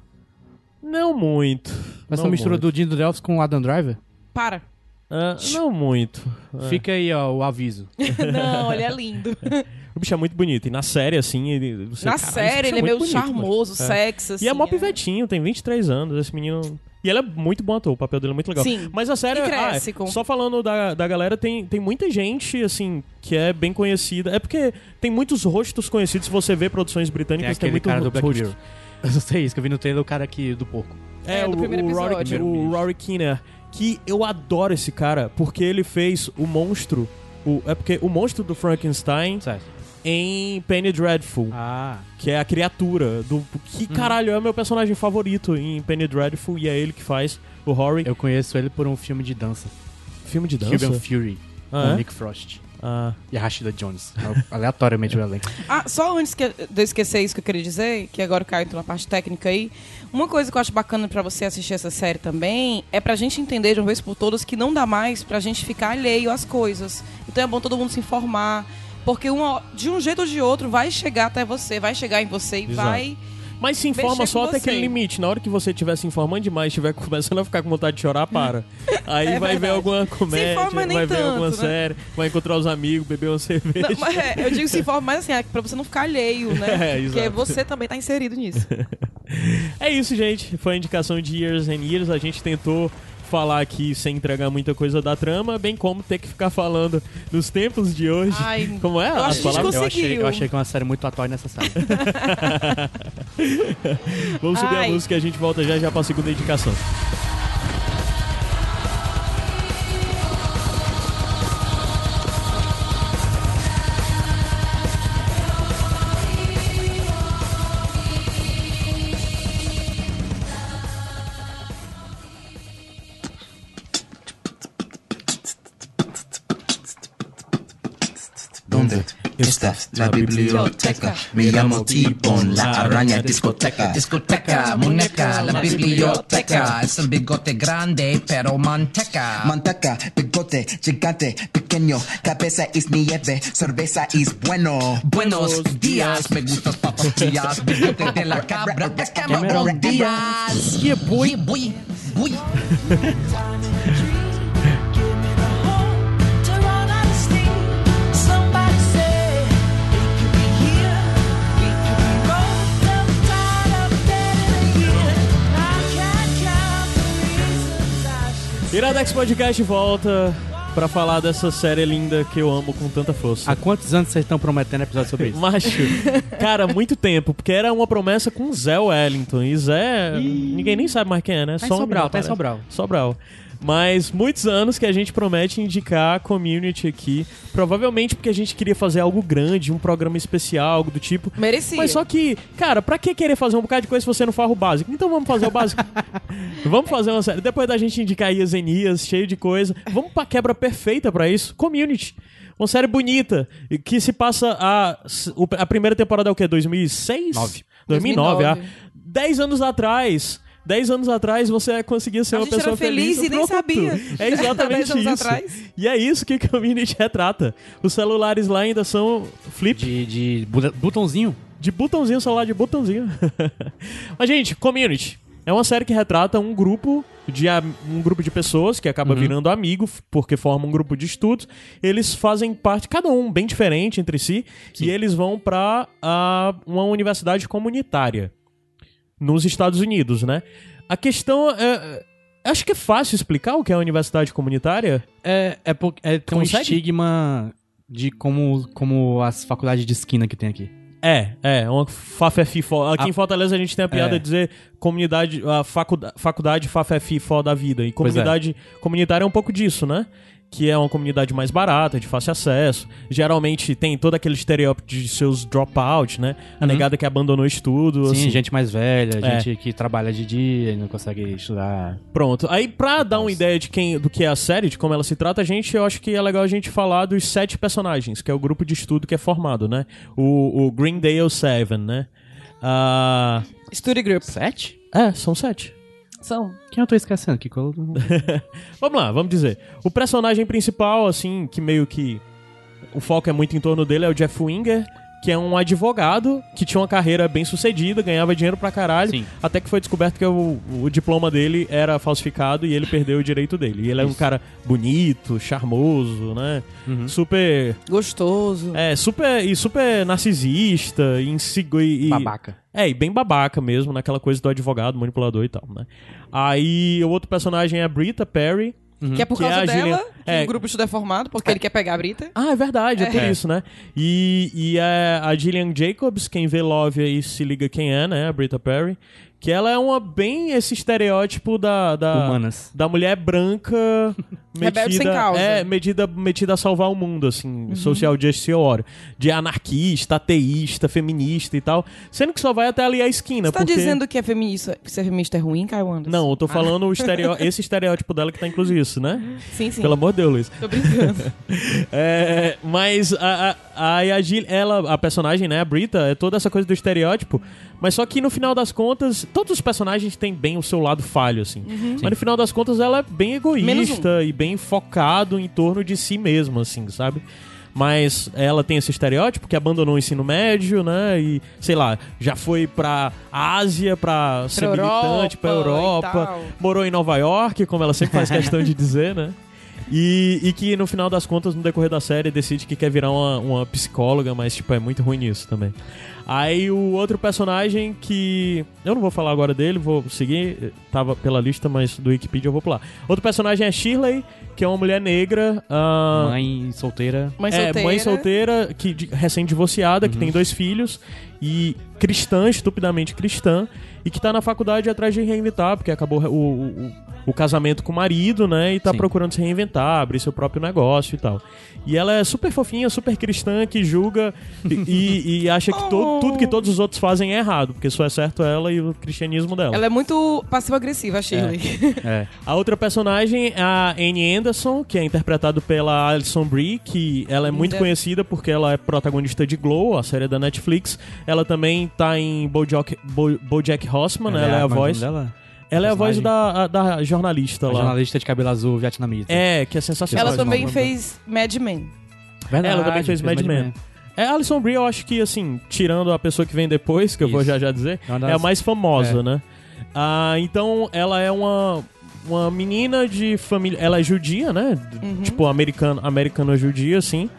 Não muito. Essa não mistura muito. do Jim do The Office com o Adam Driver. Para. Ah, não muito. É. Fica aí, ó, o aviso. não, ele é lindo. O bicho é muito bonito. E na série, assim, ele. Você, Na caralho, esse série, bicho ele é meio muito bonito, mano. charmoso, É. sexy, assim. E é mó é. pivetinho, tem 23 anos, esse menino. E ele é muito bom ator, o papel dele é muito legal. Sim. Mas a série. E cresce ah, é, com- Só falando da, da galera, tem, tem muita gente, assim, que é bem conhecida. É porque tem muitos rostos conhecidos, se você vê produções Tem britânicas, tem, aquele muitos cara do Black rostos. Mirror. Eu não sei isso, que eu vi no trailer do cara aqui do porco. É, É, o, do primeiro o Rory, episódio. o Rory Kinnear. Que eu adoro esse cara, porque ele fez o monstro. O, é porque o monstro do Frankenstein Certo. Em Penny Dreadful. Ah. Que é a criatura do. Que caralho, é o meu personagem favorito em Penny Dreadful e é ele que faz o Rory. Eu conheço ele por um filme de dança. Filme de dança. Cuban Fury. Ah, com é? Nick Frost. Ah, E a Rashida Jones. Aleatoriamente o elenco. Ah, só antes que, de eu esquecer isso que eu queria dizer, que agora o Caio entrou na parte técnica aí, uma coisa que eu acho bacana pra você assistir essa série também é pra gente entender de uma vez por todas que não dá mais pra gente ficar alheio às coisas. Então é bom todo mundo se informar, porque uma, de um jeito ou de outro vai chegar até você, vai chegar em você e Exato. vai. Mas se informa só até aquele limite. Na hora que você estiver se informando demais, estiver começando a ficar com vontade de chorar, para. Aí É vai ver verdade. alguma Se comédia, vai ver tanto, alguma né? série, vai encontrar os amigos, beber uma cerveja. Não, mas é, eu digo se informa, mas assim, é pra você não ficar alheio, né? É, porque você também tá inserido nisso. É isso, gente. Foi a indicação de Years and Years. A gente tentou falar aqui sem entregar muita coisa da trama, bem como ter que ficar falando nos tempos de hoje. Ai, como é? eu acho a palavras? Eu achei, eu achei que é uma série muito atual e necessária. Vamos subir Ai. a música e a gente volta já já pra segunda indicação. La biblioteca? Me llamo T-Bone, la araña discoteca. Discoteca, muñeca, la biblioteca. Es un bigote grande, pero manteca. Manteca, bigote, gigante, pequeño, cabeza es nieve, cerveza es bueno. Buenos días, me gustan papas frías, bigote de la cabra, es Díaz. Yeah, boy. Yeah, boy. Boy. Iradex Podcast volta pra falar dessa série linda que eu amo com tanta força. Há quantos anos vocês estão prometendo episódio sobre isso? Macho, cara, muito tempo, porque era uma promessa com Zé Wellington. E Zé, ninguém nem sabe mais quem é, né? Tá Só um Sobral, menino tá. Sobral. Sobral. Mas muitos anos que a gente promete indicar a community aqui. Provavelmente porque a gente queria fazer algo grande, um programa especial, algo do tipo. Merecia. Mas só que, cara, pra que querer fazer um bocado de coisa se você não faz o básico? Então vamos fazer o básico. vamos fazer uma série. Depois da gente indicar Ias Enias, cheio de coisa. Vamos pra quebra perfeita pra isso. Community. Uma série bonita, que se passa a... A primeira temporada é o quê? 2006? Nove. 2009, 2009. ah. Dez anos atrás... Dez anos atrás você conseguia ser A uma gente era pessoa feliz e nem sabia. É exatamente Dez anos isso. atrás. E é isso que o Community retrata. Os celulares lá ainda são flip. De, de botãozinho. De botãozinho, celular de botãozinho. Mas, gente, Community é uma série que retrata um grupo de um grupo de pessoas que acaba virando amigo porque forma um grupo de estudos. Eles fazem parte, cada um bem diferente entre si, e eles vão para uma universidade comunitária nos Estados Unidos, né? A questão é, é- acho que é fácil explicar o que é a universidade comunitária. É, é, por- é tem um Consegue? estigma de como, como as faculdades de esquina que tem aqui. É, é, uma fafefifó. Aqui Ah. em Fortaleza a gente tem a piada É. de dizer comunidade, a faculdade, faculdade fafefifó da vida. E Pois é. comunidade comunitária é um pouco disso, né? Que é uma comunidade mais barata, de fácil acesso. Geralmente tem todo aquele estereótipo de seus dropout, né? A negada que abandonou o estudo. Sim, assim. gente mais velha, É. gente que trabalha de dia e não consegue estudar. Pronto. Aí, pra dar uma ideia de quem, do que é a série, de como ela se trata, a gente, eu acho que é legal a gente falar dos sete personagens, que é o grupo de estudo que é formado, né? O, o Greendale Seven, né? Ah, Study Group. Sete? é, são sete. São. Quem eu tô esquecendo? Que colo... Vamos lá, vamos dizer. O personagem principal, assim, que meio que o foco é muito em torno dele, é o Jeff Winger, que é um advogado que tinha uma carreira bem sucedida, ganhava dinheiro pra caralho, Sim. até que foi descoberto que o, o diploma dele era falsificado e ele perdeu o direito dele. E ele é um cara bonito, charmoso, né? Super. Gostoso. É, super. E super narcisista, inseguro. E, e- Babaca. é, e bem babaca mesmo, naquela coisa do advogado, manipulador e tal, né? Aí o outro personagem é a Brita Perry. Que é por Que é causa a dela Gillian- que é. o grupo estuda é formado, porque ele quer pegar a Brita. Ah, é verdade, é, por É. isso, né? E, e é a Gillian Jacobs, quem vê Love aí se liga quem é, né? A Brita Perry. Que ela é uma bem esse estereótipo da. da Humanas. Da mulher branca Rebelde metida, sem causa. É, medida, metida a salvar o mundo, assim, social justice warrior. De anarquista, ateísta, feminista e tal. Sendo que só vai até ali a esquina. Você tá porque... dizendo que, é feminista, que ser feminista é ruim, Caio Anderson? Não, eu tô Ah, falando o estereó... esse estereótipo dela que tá incluso isso, né? Sim, sim. Pelo amor de Deus, Luiz. Tô brincando. É, mas a, a, a, Gil- ela, a personagem, né, a Brita, é toda essa coisa do estereótipo. Mas só que no final das contas, todos os personagens têm bem o seu lado falho, assim. Mas no final das contas, ela é bem egoísta e bem focado em torno de si mesma, assim, sabe? Mas ela tem esse estereótipo que abandonou o ensino médio, né? E, sei lá, já foi pra Ásia pra ser Europa militante, pra Europa, morou em Nova York, como ela sempre faz questão de dizer, né? E, e que no final das contas, no decorrer da série, decide que quer virar uma, uma psicóloga, mas tipo, é muito ruim nisso também. Aí o outro personagem que. Eu não vou falar agora dele, vou seguir. Tava pela lista, mas do Wikipedia eu vou pular. Outro personagem é Shirley, que é uma mulher negra. ah, Mãe solteira. Mãe é, solteira. mãe solteira, que, de- recém-divorciada, que tem dois filhos, e cristã, estupidamente cristã, e que tá na faculdade atrás de reinventar, porque acabou o, o, o- o casamento com o marido, né? E tá Sim. procurando se reinventar, abrir seu próprio negócio e tal. E ela é super fofinha, super cristã, que julga e, e- acha que to- Oh. tudo que todos os outros fazem é errado, porque só é certo ela e o cristianismo dela. Ela é muito passiva-agressiva, a Shirley. É. A outra personagem é a Annie Anderson, que é interpretado pela Alison Brie, que ela é muito Linda. conhecida porque ela é protagonista de Glow, a série da Netflix. Ela também tá em BoJack, Bo, BoJack Horseman, ela, é a como voz. o nome dela? Ela é a voz da, a- da jornalista A lá. jornalista de cabelo azul vietnamita. É, que é sensacional. Ela também fez Mad Men. Verdade, Ela também fez Mad Men. É, a Alison Brie, eu acho que, assim, tirando a pessoa que vem depois, que eu vou já já dizer, É uma é das- a mais famosa, É. né? Ah, então, ela é uma, uma menina de família... Ela é judia, né? Uhum. Tipo, americana, americana judia, assim.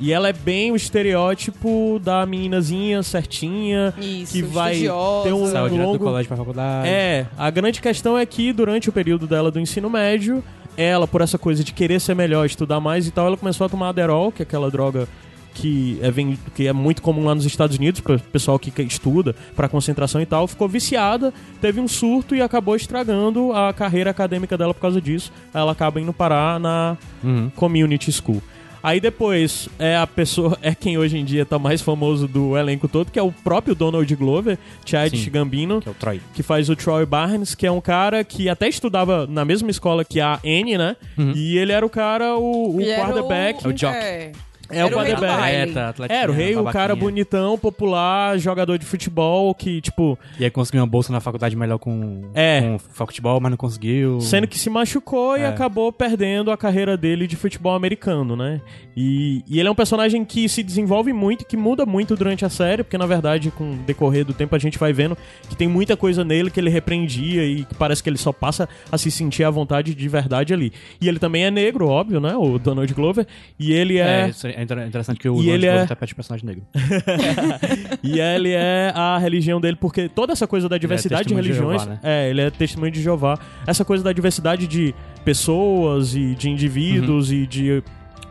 E ela é bem o estereótipo da meninazinha certinha, Isso, que vai estudiosa. ter um Saiu direto longo... do colégio pra faculdade. É, a grande questão é que durante o período dela do ensino médio, ela, por essa coisa de querer ser melhor, estudar mais e tal, ela começou a tomar Adderall, que é aquela droga que é, vem- que é muito comum lá nos Estados Unidos, para pessoal que que estuda, para concentração e tal, ficou viciada, teve um surto e acabou estragando a carreira acadêmica dela por causa disso. Ela acaba indo parar na Uhum. Community School. Aí depois é a pessoa, é quem hoje em dia tá mais famoso do elenco todo, que é o próprio Donald Glover, Chad Sim. Gambino, Que é o Troy. que faz o Troy Barnes, que é um cara que até estudava na mesma escola que a Anne, né? E ele era o cara, o, o era quarterback. É o Jock. É, É o era o quarterback. baile. Atleta, atletinha, Era o rei, o cara bonitão, popular, jogador de futebol, que, tipo, E aí conseguiu uma bolsa na faculdade melhor com, É. com futebol, mas não conseguiu. sendo que se machucou e É. acabou perdendo a carreira dele de futebol americano, né? E, e ele é um personagem que se desenvolve muito, que muda muito durante a série, porque na verdade, com o decorrer do tempo, a gente vai vendo que tem muita coisa nele que ele repreendia e que parece que ele só passa a se sentir à vontade de verdade ali. E ele também é negro, óbvio, né? O Donald Glover. E ele É, é. É inter- interessante que o E ele é- o personagem negro. e ele é a religião dele, porque toda essa coisa da diversidade de testemunho de religiões. Jeová, né? É, ele é testemunho de Jeová. Essa coisa da diversidade de pessoas e de indivíduos Uhum. e de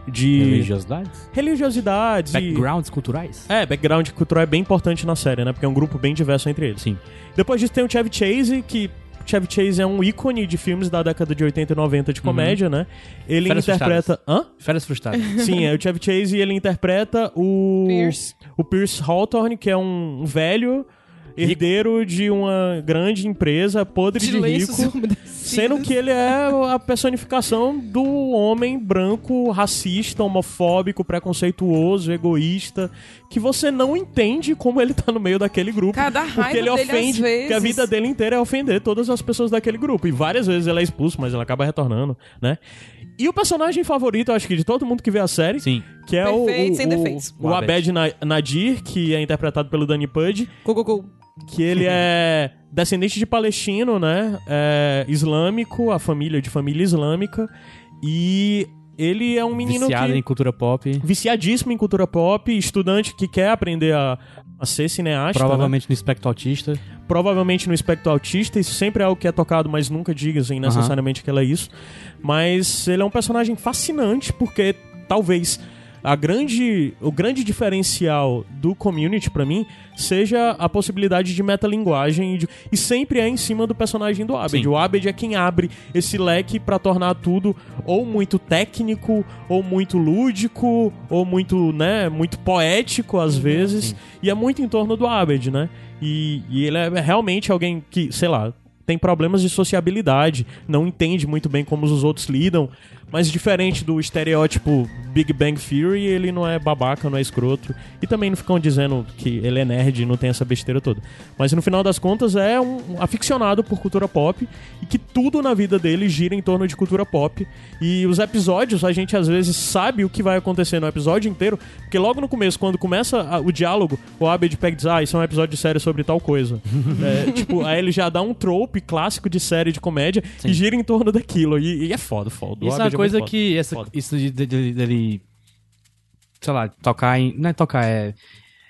de Religiosidades? religiosidades e- Backgrounds culturais? É, background cultural é bem importante na série, né? Porque é um grupo bem diverso entre eles. Sim. Depois disso tem o Chevy Chase, que Chevy Chase é um ícone de filmes da década de 80 e 90 de comédia, né? Ele Férias interpreta. Hã? Férias frustradas. Sim, é o Chevy Chase e ele interpreta o. Pierce. O Pierce Hawthorne, que é um velho herdeiro de uma grande empresa podre de, lenços rico. Sendo que ele é a personificação do homem branco, racista, homofóbico, preconceituoso, egoísta, que você não entende como ele tá no meio daquele grupo. Cara, dá porque raiva ele dele ofende, às vezes. que a vida dele inteira é ofender todas as pessoas daquele grupo. E várias vezes ele é expulso, mas ele acaba retornando, né? E o personagem favorito, eu acho que de todo mundo que vê a série, Sim. que é o, Perfeito, o, sem o, defeitos. o O Abed Na- Nadir, que é interpretado pelo Danny Pudge, Go, go, go. Que ele é descendente de palestino, né? É islâmico, a família de família islâmica. E ele é um menino Viciado que... em cultura pop. viciadíssimo em cultura pop, estudante que quer aprender a, a ser cineasta. né? Provavelmente no espectro autista. provavelmente no espectro autista, isso sempre é algo que é tocado, mas nunca dizem necessariamente que ela é isso. Mas ele é um personagem fascinante porque talvez a grande, o grande diferencial do community pra mim seja a possibilidade de metalinguagem e, de- e sempre é em cima do personagem do Abed. Sim. O Abed é quem abre esse leque pra tornar tudo ou muito técnico, ou muito lúdico, ou muito, né, muito poético às vezes. E é muito em torno do Abed, né? E, e ele é realmente alguém que, sei lá, tem problemas de sociabilidade, não entende muito bem como os outros lidam, mas diferente do estereótipo Big Bang Theory, ele não é babaca, não é escroto, e também não ficam dizendo que ele é nerd e não tem essa besteira toda. Mas no final das contas é um aficionado por cultura pop e que tudo na vida dele gira em torno de cultura pop. E os episódios, a gente às vezes sabe o que vai acontecer no episódio inteiro, porque logo no começo, quando começa o diálogo, o Abed pega e diz, ah, isso é um episódio de série sobre tal coisa. É, tipo, aí ele já dá um trope clássico de série de comédia e gira em torno daquilo. E, e é foda, foda. O Isso é coisa foda. que. Essa, Foda. isso de- de- de- dele. Sei lá, tocar em. Não é tocar, é.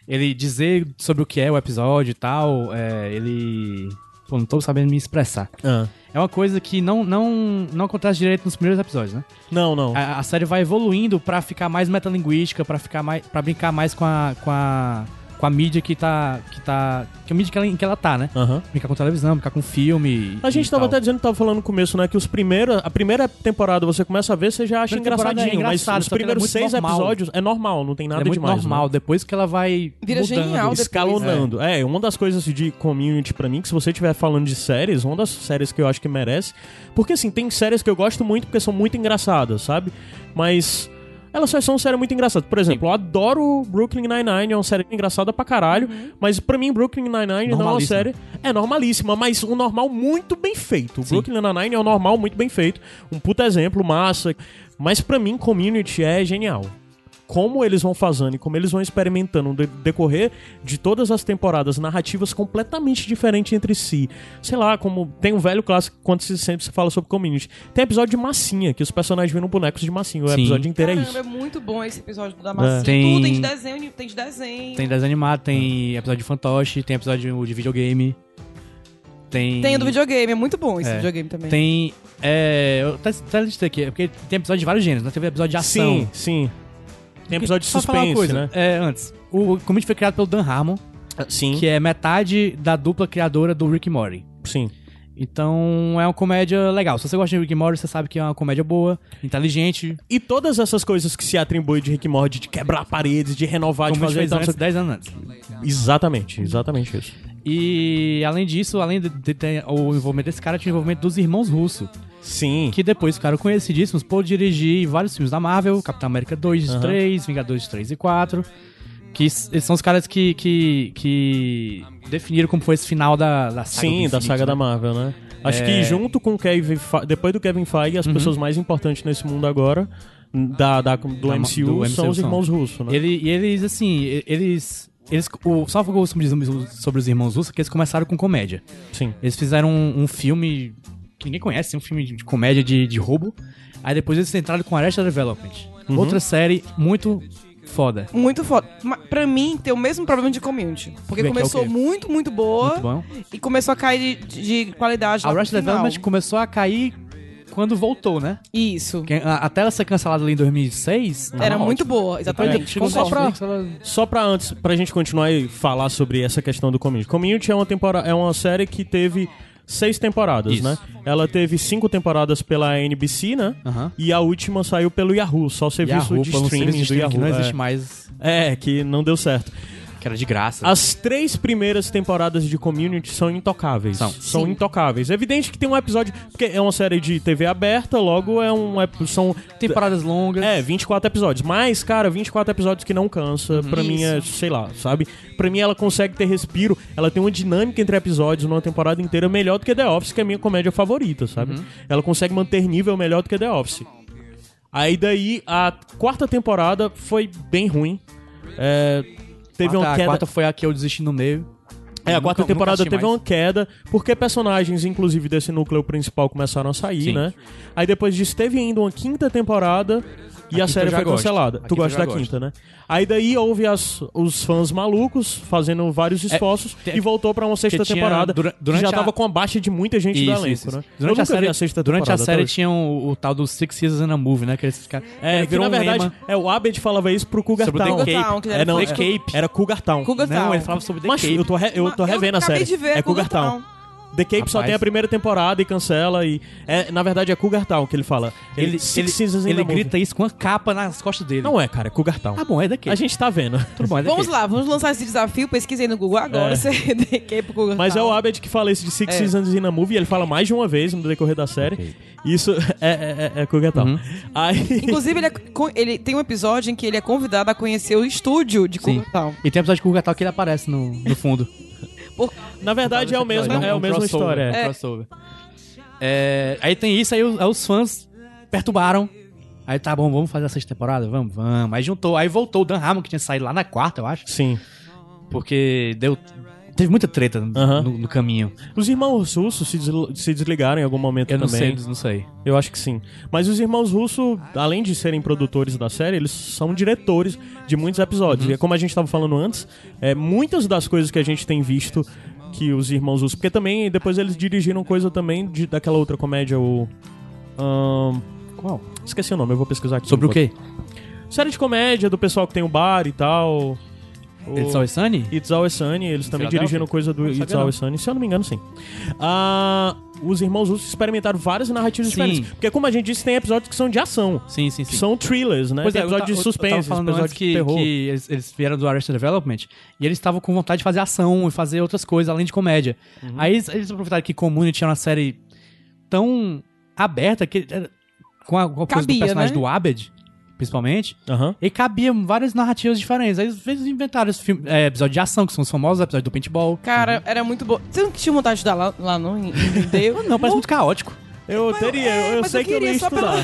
Ele dizer sobre o que é o episódio e tal. É, ele. Pô, não tô sabendo me expressar. Ah. É uma coisa que não, não, não acontece direito nos primeiros episódios, né? Não, não. A, a série vai evoluindo pra ficar mais metalinguística, pra ficar mais. para brincar mais com a. com a. com a mídia que tá. que tá. que a mídia que ela, em que ela tá, né? Aham. Brincar com televisão, brincar com filme. A gente tava tal. até dizendo, tava falando no começo, né? Que os primeiros, a primeira temporada você começa a ver, você já acha é engraçadinho. engraçado, mas os é primeiros seis normal. episódios é normal, não tem nada é muito demais. normal, né? depois que ela vai. Vira mudando. genial depois. Escalonando. É. uma das coisas de community pra mim, que se você estiver falando de séries, uma das séries que eu acho que merece. Porque assim, tem séries que eu gosto muito porque são muito engraçadas, sabe? Mas. Elas só são séries muito engraçadas. Por exemplo, eu adoro Brooklyn Nine-Nine, é uma série engraçada pra caralho. Mas pra mim, Brooklyn Nine-Nine não é uma série. É normalíssima, mas um normal muito bem feito. O Sim. Brooklyn Nine-Nine é um normal muito bem feito. Um puta exemplo, massa. Mas pra mim, Community é genial como eles vão fazendo e como eles vão experimentando no de- decorrer de todas as temporadas, narrativas completamente diferentes entre si. Sei lá, como tem um velho clássico quando se sempre se fala sobre community. Tem episódio de massinha, que os personagens viram bonecos de massinha. O Sim. episódio inteiro é Caramba, isso. é muito bom esse episódio da massinha. Tem- Tudo tem de desenho, tem de desenho. Tem desenho animado, tem episódio de fantoche, tem episódio de videogame. Tem. Tem o do videogame, é muito bom esse É. videogame também. Tem. É. Eu até, até listei aqui, é porque tem episódio de vários gêneros, né? Teve episódio de ação. Sim, sim. Tem episódio de Só falar uma suspense, coisa, né? É, antes. O Community foi criado pelo Dan Harmon, Sim, que é metade da dupla criadora do Rick Morty. sim. Então é uma comédia legal. Se você gosta de Rick Morty, você sabe que é uma comédia boa, inteligente, E todas essas coisas que se atribuem de Rick Morty, de quebrar paredes, de renovar, de como gente fazer... sei- 10 anos antes. Exatamente, exatamente isso. E além disso, além de, de ter o envolvimento desse cara, tinha o envolvimento dos irmãos Russo. Sim. Que depois ficaram conhecidíssimos por dirigir vários filmes da Marvel, Capitão América 2 e Aham. 3, Vingadores 3 e 4. Que são os caras que, que, que definiram como foi esse final da, da saga. Sim, da saga né? da Marvel, né? Acho É. que junto com o Kevin Fe- depois do Kevin Feige, as pessoas mais importantes nesse mundo agora da, da- do, Da- MCU, do são MCU os são. irmãos russos, né? Ele, e eles, assim, eles. Eles o, só vou sobre, os- sobre os irmãos Russo que eles começaram com comédia. Sim. Eles fizeram um, um filme que ninguém conhece, um filme de comédia de, de roubo. Aí depois eles entraram com Arrested Development. Uhum. Outra série muito foda. Muito foda. Pra mim, tem o mesmo problema de community. Porque Que é começou quê? muito, muito boa Muito bom. e começou a cair de, de qualidade A final. Development começou a cair quando voltou, né? Isso. Que, a- Até ela ser cancelada ali em 2006. Era muito ótimo. boa, exatamente. Chegou Só pra- Só pra antes, pra gente continuar e falar sobre essa questão do Community. Community é uma, temporada, é uma série que teve seis temporadas, Isso. né? Ela teve cinco temporadas pela NBC, né? E a última saiu pelo Yahoo, só o serviço Yahoo, de streaming serviço de do Yahoo. que não é. existe mais, É, que não deu certo. Que era de graça. As três primeiras temporadas de Community são intocáveis. São. São intocáveis. É evidente que tem um episódio. Porque é uma série de TV aberta, logo é um. ep- São. Temporadas longas. É, 24 episódios. Mas, cara, 24 episódios que não cansa. Uhum. Pra mim é, sei lá, sabe? Pra mim ela consegue ter respiro. Ela tem uma dinâmica entre episódios numa temporada inteira melhor do que The Office, que é a minha comédia favorita, sabe? Uhum. Ela consegue manter nível melhor do que The Office. Aí daí, a quarta temporada foi bem ruim. É, teve uma queda. A quarta foi a que eu desisti no meio. É, a Nunca- quarta nunca temporada assisti teve mais. uma queda, porque personagens, inclusive, desse núcleo principal começaram a sair, Sim. né? Aí depois disso teve ainda uma quinta temporada e a, quinta série foi cancelada. A tu gosta da gosto. quinta, né? Aí daí houve as- os fãs malucos fazendo vários esforços tem- e voltou pra uma sexta que tinha- temporada. dura- durante que já a- tava com a baixa de muita gente do Isso, elenco, isso, isso. né? Durante, eu a nunca vi série, a sexta durante a temporada, série tinha o, o tal do Six Seasons and a Movie, né? Que eles ficaram. É, que virou na um verdade, lema. é, o Abed falava isso pro Cougar Town. Cougar que É, não, era é, The Cape. Era Cougar Town. Cougar Não, Town. ele falava sobre The Mas Cape. eu tô, re- eu tô revendo a série. de ver é Cougar Cougar Town. Town. The Cape só Rapaz. tem a primeira temporada e cancela e é, na verdade é Cougar Town que ele fala. Ele, Six ele, ele the Movie. grita isso com a capa nas costas dele. Não é, cara, é Cougar Town. Ah, bom, é daqui. A gente tá vendo. Tudo bom, é Vamos lá, vamos lançar esse desafio. Pesquisei no Google agora. É. Você dediquei pro Google. Mas é Town. o Abed que fala isso de Six É. Seasons in a Movie, ele fala mais de uma vez no decorrer da série. Isso é, é, é, é Cougar Town. Uhum. Aí, Inclusive, ele, é ele tem um episódio em que ele é convidado a conhecer o estúdio de. Cougar Town. E tem episódio de Cougar Town que ele aparece no, no fundo. Por- na verdade é o mesmo, é, a mesma crossover, história. é. crossover. É, aí tem isso, aí os, aí os fãs perturbaram. Aí tá bom, vamos fazer essa sexta temporada? Vamos, vamos. Aí juntou, aí voltou o Dan Harmon, que tinha saído lá na quarta, eu acho. Sim. Porque deu. Teve muita treta no, no- no caminho. Os irmãos russos se, se desligaram em algum momento Eu não também. sei, não sei. Eu acho que sim. Mas os irmãos Russo, além de serem produtores da série, eles são diretores de muitos episódios. E é como a gente estava falando antes, é, muitas das coisas que a gente tem visto que os irmãos Russo. Porque também depois eles dirigiram coisa também de, daquela outra comédia, o. ahn, Qual? esqueci o nome, eu vou pesquisar aqui. Sobre o quê? Série de comédia do pessoal que tem o bar e tal. O- It's Always Sunny? It's Always Sunny, eles também Philadelphia? dirigiram coisa do Não It's Always Sunny, se eu não me engano, sim. Ah, os irmãos Russos experimentaram várias narrativas Sim. diferentes. Porque, como a gente disse, tem episódios que são de ação. Sim, sim, Que sim. são thrillers, né? Pois tem é, eu episódio ta- de suspense, eu tava falando episódio antes de que, terror. que eles, eles vieram do Arrested Development e eles estavam com vontade de fazer ação e fazer outras coisas além de comédia. Uhum. Aí eles, eles aproveitaram que Community era uma série tão aberta que era- com a, com a coisa do Cabia, personagem né? do Abed, principalmente, Aham. e cabia várias narrativas diferentes. Aí eles eles inventaram esse filme, é, episódio de ação, que são os famosos episódios do paintball. Cara, era muito bom. Você não tinha vontade de estudar lá, lá não? Em? Não, parece muito caótico. Eu teria, é, eu mas sei eu que eu não ia estudar.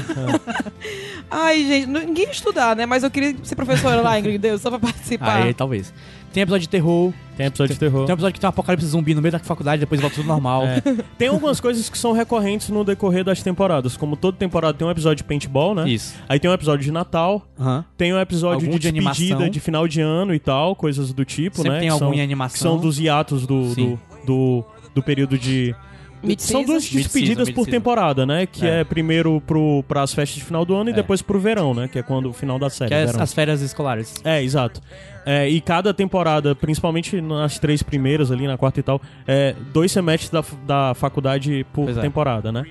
Ai, gente, ninguém ia estudar, né? Mas eu queria ser professora lá em Deus só pra participar. Aí, talvez. Tem episódio de terror. Tem episódio de terror. Tem um episódio que tem um apocalipse zumbi no meio da faculdade, depois volta tudo normal. É. Tem algumas coisas que são recorrentes no decorrer das temporadas. Como toda temporada tem um episódio de paintball, né? Isso. Aí tem um episódio de Natal. Aham. Tem um episódio Algum de de despedida animação. de final de ano e tal, coisas do tipo, Sempre né? tem que algum são, em animação. que são dos hiatos do, do, do, do período de. Mid-season. São duas despedidas por temporada, né? Que é, É. primeiro pro, pras festas de final do ano e É. depois pro verão, né? Que é quando o final da série. Que é as, verão. as férias escolares. É, exato. É, e cada temporada, principalmente nas três primeiras ali, na quarta e tal, é dois semestres da, da faculdade por é. temporada, né?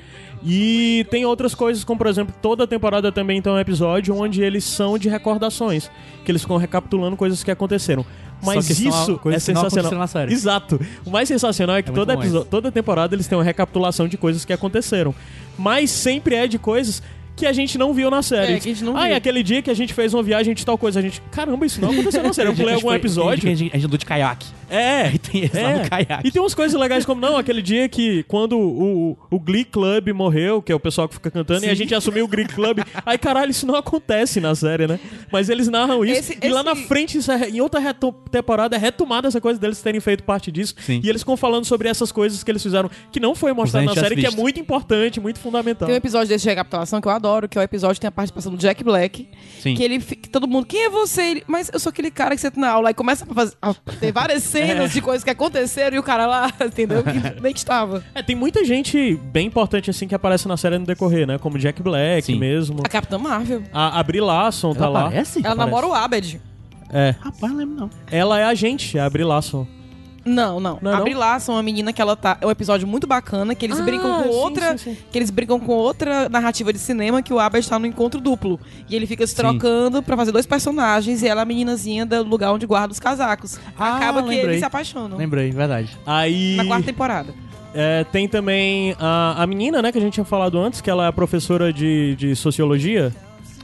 E tem outras coisas, como por exemplo, toda temporada também tem um episódio onde eles são de recordações, que eles ficam recapitulando coisas que aconteceram. Mas isso é sensacional. Exato. O mais sensacional é que É toda, toda temporada eles têm uma recapitulação de coisas que aconteceram. Mas sempre é de coisas que a gente não viu na série. É, que a gente não ah, viu. e aquele dia que a gente fez uma viagem de tal coisa. A gente, caramba, isso não aconteceu na série. Eu pulei algum foi- episódio. A gente, a gente andou de caiaque. É, Aí tem lá no caiaque. E tem umas coisas legais como, não, aquele dia que quando o, o Glee Club morreu, que é o pessoal que fica cantando, e a gente assumiu o Glee Club. Aí, caralho, isso não acontece na série, né? Mas eles narram isso. Esse- e lá esse- na frente, isso é- em outra reto- temporada, é retomada essa coisa deles terem feito parte disso. Sim. E eles ficam falando sobre essas coisas que eles fizeram, que não foi mostrado na série, que é muito importante, muito fundamental. Tem um episódio desse de recapitulação que eu adoro, que é o episódio que tem a participação do Jack Black. Sim. Que ele que todo mundo, quem é você? Ele, mas eu sou aquele cara que senta na aula e começa a, fazer, a ter várias cenas de coisas que aconteceram e o cara lá, entendeu? Que nem estava. É, tem muita gente bem importante assim que aparece na série no decorrer, né? Como Jack Black Sim. mesmo. A Capitã Marvel. A, a Brie Larson tá Ela lá. aparece? Ela Aparece. namora o Abed. É. Rapaz, não lembro não. Ela é a gente, a Brie Larson. Não, não. Não é a não? É uma menina que ela tá. É um episódio muito bacana que eles Ah, brincam com sim, outra. sim, sim. Que eles brincam com outra narrativa de cinema que o Abed está no encontro duplo. E ele fica se trocando pra fazer dois personagens e ela é a meninazinha do lugar onde guarda os casacos. Ah, Acaba que lembrei. eles se apaixonam. Lembrei, verdade. Aí. Na quarta temporada. é, tem também a, a menina, né, que a gente tinha falado antes, que ela é professora de, de sociologia.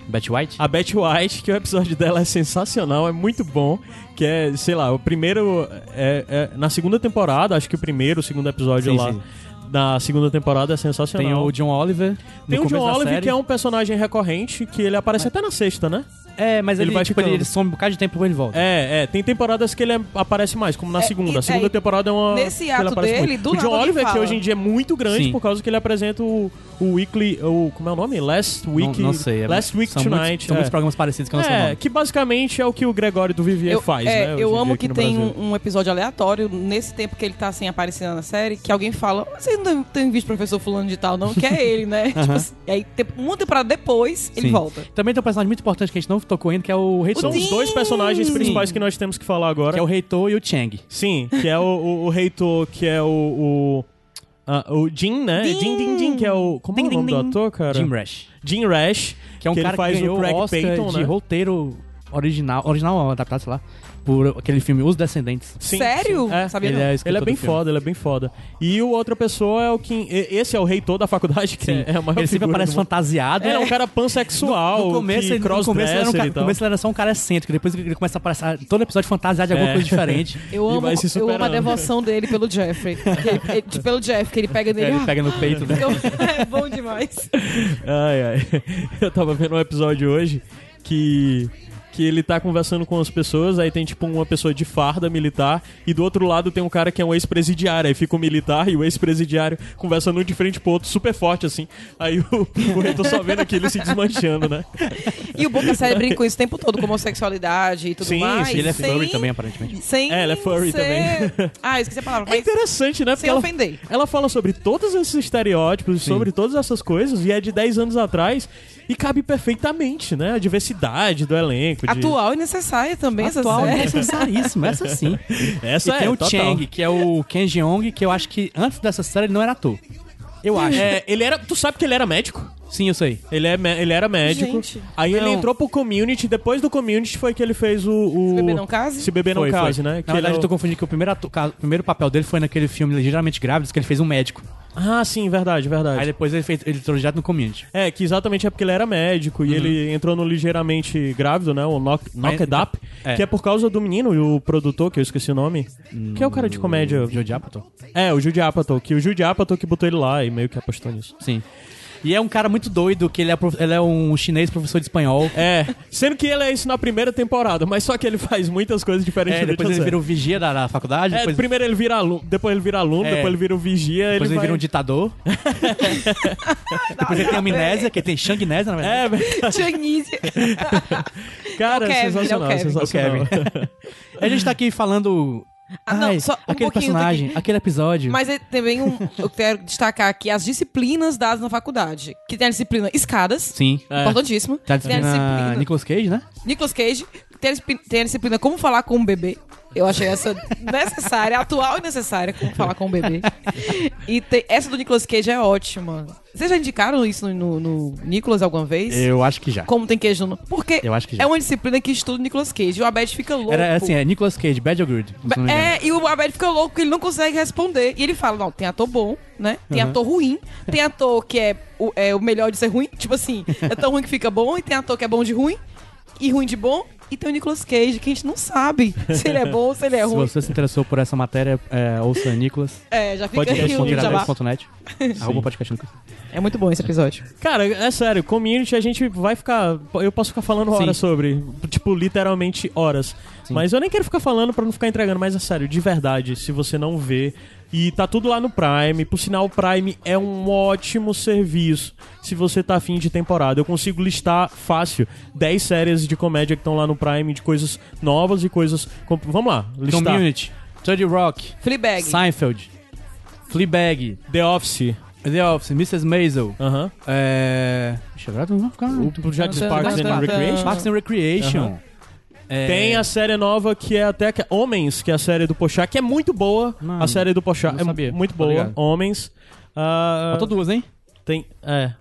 Betty White? A Betty White, que o episódio dela é sensacional, é muito bom. Que é, sei lá, o primeiro. É, é- na segunda temporada, acho que o primeiro, o segundo episódio Sim, lá. sim. Da segunda temporada é sensacional. Tem o John Oliver. Tem o John Oliver, que é um personagem recorrente, que ele aparece até na sexta, né? É, mas Ele ele, vai tipo, ele, some um bocado de tempo depois ele volta. É, é. Tem temporadas que ele é- aparece mais, como na É, segunda. e- A segunda é, temporada é uma. nesse ato dele, muito. do O John Oliver, que hoje em dia é muito grande Sim. por causa que ele apresenta o, o Weekly. O, como é o nome? Last Week. não, não sei. é- Last Week são Tonight. Muitos, são é. muitos programas parecidos que eu não sei o É, nome. que basicamente é o que o Gregório do Vivier Eu, faz, é, né? eu amo que tem um, um episódio aleatório nesse tempo que ele tá sem aparecer na série, que alguém fala, vocês não têm visto o professor fulano de tal, não? Que é ele, né? tipo assim, e aí, uma temporada depois, ele volta. Também tem um personagem muito importante que a gente não tocou ainda, que é o reitor. São os dois personagens Sim. principais que nós temos que falar agora. Que é o reitor e o Chang. Sim, que é o, o, o reitor, que é o. o ah, o Jim, né? Din. Jim Din Din, que é o. Como é o nome din, do ator, cara? Jim Rash. Jim Rash. Que é um Que ele cara faz que o ganhou o Craig Oscar Payton, de né? roteiro original, original ou adaptado, sei lá, por aquele filme Os Descendentes. Sim, Sério? sim. É, Sabia ele não. é Ele é bem foda, ele é bem foda. E o outra pessoa é o que. Esse é o reitor da faculdade, que Sim. é a maior ele sempre aparece fantasiado. É, é um cara pansexual, no começo, que ele, no, começo ele era um cara, no começo ele era só um cara excêntrico, depois ele começa a aparecer todo episódio fantasiado de alguma É. coisa diferente. Eu amo, eu amo a devoção dele pelo Jeffrey. Ele- pelo Jeff, que ele pega nele. ele ah, pega no peito, né? é bom demais. Ai, ai. Eu tava vendo um episódio hoje que. Que ele tá conversando com as pessoas, aí tem tipo uma pessoa de farda militar, e do outro lado tem um cara que é um ex-presidiário. Aí fica o militar e o ex-presidiário conversando um de frente pro outro, super forte assim. Aí o, o reitor só vendo aquilo se desmanchando, né? E o bom que a série brinca com isso o tempo todo, com homossexualidade e tudo Sim, mais. sim, ele é sem- furry também, aparentemente. Sem É, ela é furry ser- Ah, eu esqueci a palavra. É Mas interessante, né? Porque sem ela, ofender. ela fala sobre todos esses estereótipos, sobre todas essas coisas, e é de 10 anos atrás, e cabe perfeitamente, né? A diversidade do elenco. de- Atual e necessária também Atual essa é série. necessaríssimo, essa sim. Essa e tem é, o total. Chang, que é o Ken Jeong, que eu acho que antes dessa série ele não era ator. Eu acho. É, ele era. Tu sabe que ele era médico? Sim, eu sei. Ele, é, ele era médico. Gente. Aí ele Não. entrou pro community. Depois do community foi que ele fez o. o... Se Beber Não Case? Se beber não Foi, case, foi. né? Na Que verdade, ele é eu o- tô confundindo que o primeiro, ato- o primeiro papel dele foi naquele filme Ligeiramente Grávidos, que ele fez um médico. Ah, sim, verdade, verdade. Aí depois ele, fez, ele entrou direto no community. É, que exatamente é porque ele era médico e ele entrou no ligeiramente grávido, né? O Knock, Knock It Up, É. que é por causa do menino e o produtor, que eu esqueci o nome, que é o cara de comédia. Joe Apatow? É, o Jude Apatow, que o Jude Apatow que botou ele lá e meio que apostou nisso. Sim. E é um cara muito doido, que ele é, prof- ele é um chinês professor de espanhol. É, sendo que ele é isso na primeira temporada, mas só que ele faz muitas coisas diferentes É, depois a ele vira o vigia da, da faculdade, É, depois, primeiro ele vira aluno, depois ele vira aluno, É. depois ele vira o vigia, depois ele, ele, vai... vira um ditador. depois ele tem amnésia, que ele tem shangnésia, na verdade. É, velho. Chinese. cara, É o Kevin, sensacional, é o Kevin. sensacional. A gente tá aqui falando... Ah, não, ai, só um aquele personagem, daqui. aquele episódio. Mas é também um, eu quero destacar aqui as disciplinas dadas na faculdade. Que tem a disciplina escadas. Sim. Importantíssimo. Tá Tem a na disciplina Nicolas Cage, né? Nicolas Cage. Tem a, disciplina- tem a disciplina como falar com um bebê. Eu achei essa necessária, atual e necessária, como falar com um bebê. E tem- essa do Nicolas Cage é ótima. Vocês já indicaram isso no, no, Nicolas alguma vez? Eu acho que já. Como tem queijo no... Porque Eu acho que já. é uma disciplina que estuda o Nicolas Cage. E o Abed fica louco. Era assim, é Nicolas Cage, Bad or Good? É, e o Abed fica louco porque ele não consegue responder. E ele fala: não, tem ator bom, né? Tem Uhum. ator ruim, tem ator que é o, é o melhor de ser ruim. Tipo assim, é tão ruim que fica bom, e tem ator que é bom de ruim, e ruim de bom. E tem o Nicolas Cage, que a gente não sabe se ele é bom ou se ele é Se ruim. você se interessou por essa matéria, é, ouça Nicolas. É, já fica o jabá. Podcast.net. Arroba podcast Nicolas. É muito bom esse episódio. Cara, é sério, community a gente vai ficar. Eu posso ficar falando Sim. horas sobre. Tipo, literalmente horas. Sim. Mas eu nem quero ficar falando pra não ficar entregando, mas é sério, de verdade, se você não vê. E tá tudo lá no Prime. Por sinal, o Prime é um ótimo serviço se você tá afim de temporada. Eu consigo listar fácil 10 séries de comédia que estão lá no Prime, de coisas novas e coisas. Vamos lá, listar. Community. Third Rock, Fleabag. Seinfeld, Fleabag, The Office. The Office, Mrs. Maisel, Aham. é... Deixa eu ver, não vou ficar... O já disse Tan, Parks tan, and Recreation. Parks and Recreation. Aham. É, Tem a série nova que é até que- Homens, que é a série do Pochá, que é muito boa. Não, a série do Pochá é sabia. muito Tá boa. ligado. Homens. Ah, Faltou duas, hein? tem, é,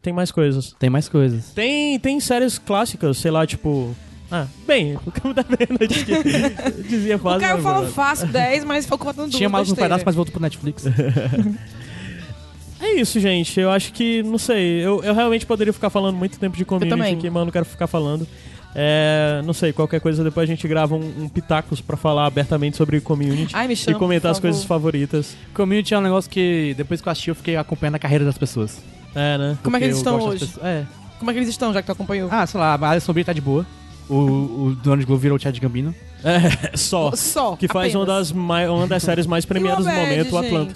tem mais coisas. Tem mais coisas. Tem, tem séries clássicas, sei lá, tipo. Ah, bem, o Campo da Meia-Noite que dizia O fácil. Caio mas falou fácil 10, mas ficou contando duas Tinha mais um pedaço, mas voltou pro Netflix. É isso, gente. Eu acho que, não sei, eu, eu realmente poderia ficar falando muito tempo de community aqui, mas eu não quero ficar falando. É, não sei, qualquer coisa depois a gente grava um, um pitacos pra falar abertamente sobre community Ai, me e chama, comentar as coisas favor. favoritas. Community é um negócio que, depois que eu assisti, eu fiquei acompanhando a carreira das pessoas. É, né? Como é que Porque eles estão hoje? É. Como é que eles estão, já que tu acompanhou? Ah, sei lá, a Alison Brie tá de boa. O, o Donald Glover virou o Chad Gambino. É, só. Só. Que faz uma das, mai- uma das séries mais premiadas E do momento, o Abed, Atlanta.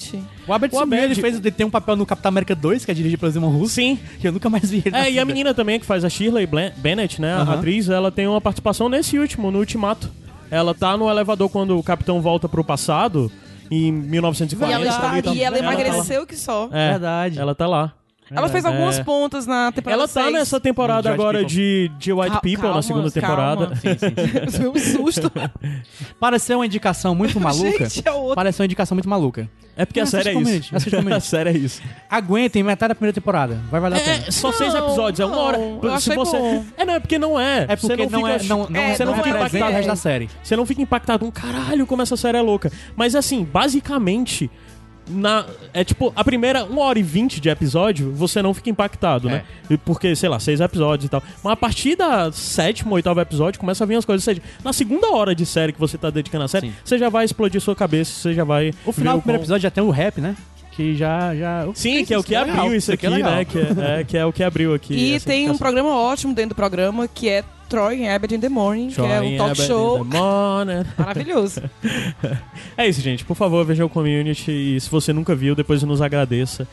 O Albert O Abed- ele fez, ele tem um papel no Capitão América 2, que é dirigido pelo Simon Russo. Sim. Que eu nunca mais vi ele É, e a vida. menina também que faz a Shirley Bennett, né? A Aham. atriz, ela tem uma participação nesse último, no Ultimato. Ela tá no elevador quando o capitão volta pro passado, em E 1940. ela, está- ali, tá- e ela tá lá. emagreceu que só. É, Verdade. Ela tá lá. Ela fez algumas É. pontas na temporada Ela tá seis. nessa temporada White agora People. de, de White Cal- People, calma, na segunda temporada. calma. Sim, sim, sim. Foi um susto. Pareceu uma indicação muito maluca. Gente, é outra. Pareceu uma indicação muito maluca. É porque a série é isso. Assiste a série é isso. Aguentem metade da primeira temporada. Vai valer a pena. É, só seis Não, episódios, é uma hora. não, eu Se achei você... bom. É, não, é porque não é. É porque você não, fica... é, não, não, É, você não, não fica é presente o resto é. da série. Você não fica impactado, um caralho, como essa série é louca. Mas assim, basicamente, na, é tipo, a primeira 1 hora e 20 de episódio, você não fica impactado, né? E Porque, sei lá, seis episódios e tal. Mas a partir da sétimo, oitavo episódio, começa a vir as coisas. Ou seja, na segunda hora de série que você tá dedicando à série, Sim. você já vai explodir sua cabeça, você já vai. O final do primeiro quão- episódio já tem o rap, né? Que já. já... Sim, que é o que legal, abriu isso aqui, é né? Que é, é, que é o que abriu aqui. E tem um programa ótimo dentro do programa que é Troy and Abed in the Morning, que é um Troy talk Abbott in show the morning. maravilhoso. É isso, gente. Por favor, veja o Community e se você nunca viu, depois nos agradeça.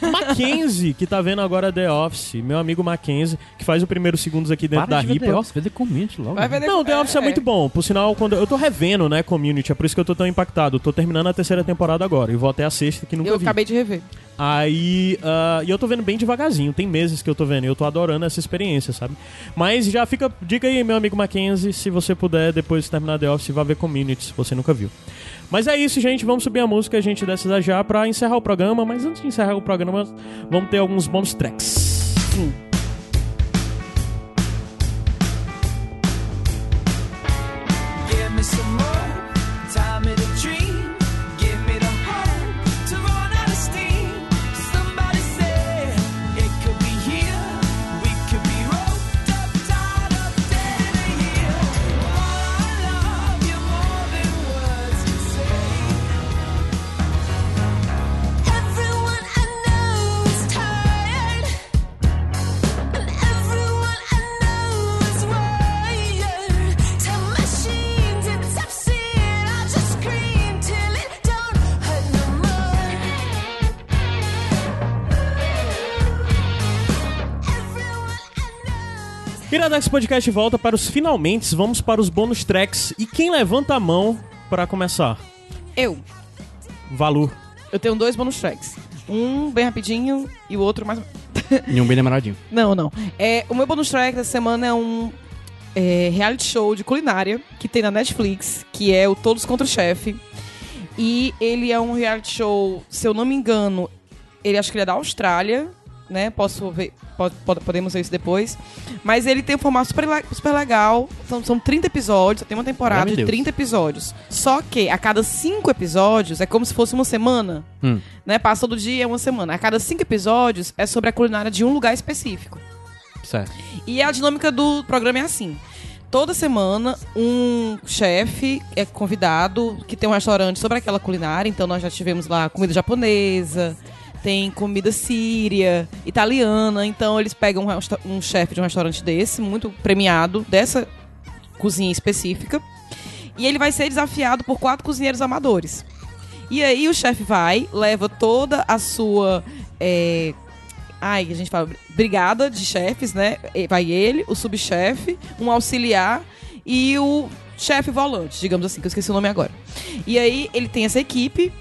Mackenzie, que tá vendo agora The Office. Meu amigo Mackenzie, que faz o primeiro segundos aqui dentro Para da de ver RIPA. The Office, vê The Community logo. Vai ver Não, The Office é, é. muito bom. Por sinal, quando eu tô revendo, né, Community, é por isso que eu tô tão impactado. Eu tô terminando a terceira temporada agora e vou até a sexta que nunca Eu vi. acabei de rever. Aí, ah, e eu tô vendo bem devagarzinho, tem meses que eu tô vendo, e eu tô adorando essa experiência, sabe? Mas já fica, dica aí, meu amigo Mackenzie, se você puder, depois de terminar The Office, vá ver Community, se você nunca viu. Mas é isso, gente, vamos subir a música, a gente desce já pra encerrar o programa, mas antes de encerrar o programa, vamos ter alguns bônus tracks. Give Iradex Podcast volta para os finalmente, vamos para os bônus tracks. E quem levanta a mão pra começar? Eu. Valu. Eu tenho dois bonus tracks. Um bem rapidinho e o outro mais. E um bem namoradinho. Não, não. É, o meu bonus track dessa semana é um é, reality show de culinária que tem na Netflix, que é o Todos contra o Chefe. E ele é um reality show, se eu não me engano, ele acho que ele é da Austrália, né? Posso ver, pode, pode- podemos ver isso depois. Mas ele tem um formato super, super legal. São, são 30 episódios, só tem uma temporada Meu de Deus. 30 episódios. Só que a cada 5 episódios é como se fosse uma semana. Hum. Né? Passa todo dia, é uma semana. A cada 5 episódios é sobre a culinária de um lugar específico. Certo. E a dinâmica do programa é assim. Toda semana, um chefe é convidado que tem um restaurante sobre aquela culinária. Então, nós já tivemos lá comida japonesa, tem comida síria, italiana. Então, eles pegam um, um chefe de um restaurante desse, muito premiado, dessa cozinha específica. E ele vai ser desafiado por quatro cozinheiros amadores. E aí, o chefe vai, leva toda a sua. é, Ai, a gente fala brigada de chefes, né? Vai ele, o subchefe, um auxiliar e o chefe volante, digamos assim, que eu esqueci o nome agora. E aí ele tem essa equipe,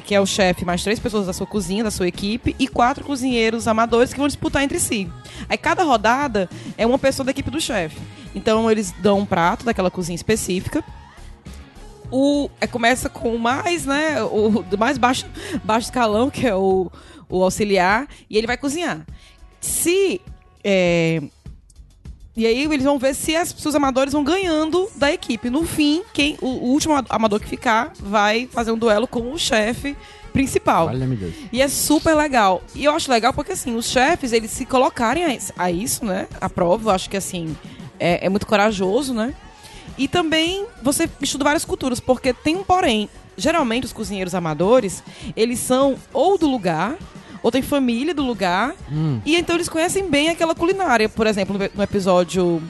que é o chefe mais três pessoas da sua cozinha, da sua equipe, e quatro cozinheiros amadores que vão disputar entre si. Aí cada rodada é uma pessoa da equipe do chefe. Então eles dão um prato daquela cozinha específica. O, é, começa com o mais, né? O do mais baixo, baixo escalão, que é o, o auxiliar, e ele vai cozinhar. Se. é, e aí eles vão ver se, as, se os amadores vão ganhando da equipe. No fim, quem o, o último amador que ficar vai fazer um duelo com o chefe principal. E é super legal. E eu acho legal porque, assim, os chefes, eles se colocarem a, a isso, né? A prova, eu acho que, assim, é, é muito corajoso, né? E também você estuda várias culturas, porque tem um porém. Geralmente, os cozinheiros amadores, eles são ou do lugar, ou tem família do lugar, e então eles conhecem bem aquela culinária. Por exemplo, no- episódio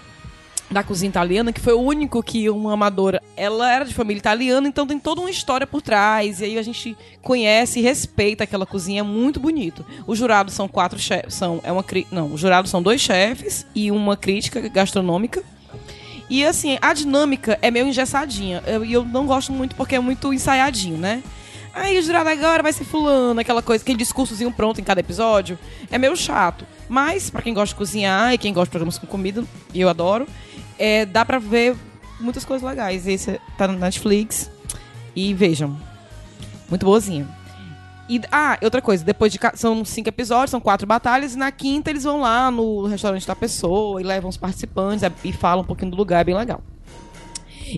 da cozinha italiana, que foi o único que uma amadora, ela era de família italiana, então tem toda uma história por trás, e aí a gente conhece e respeita aquela cozinha, é muito bonito. Os jurados são quatro chefes, são é uma não, os jurados são dois chefes e uma crítica gastronômica. E assim, a dinâmica é meio engessadinha, eu- e eu, não gosto muito porque é muito ensaiadinho, né? Aí o jurado agora vai ser fulano, aquela coisa, aquele discursozinho pronto em cada episódio. É meio chato. Mas, pra quem gosta de cozinhar e quem gosta de programas com comida, e eu adoro, é, dá pra ver muitas coisas legais. Esse tá na Netflix. E vejam. Muito boazinha. E, ah, outra coisa, depois de. São cinco episódios, são quatro batalhas, e na quinta eles vão lá no restaurante da pessoa e levam os participantes é, e falam um pouquinho do lugar, é bem legal.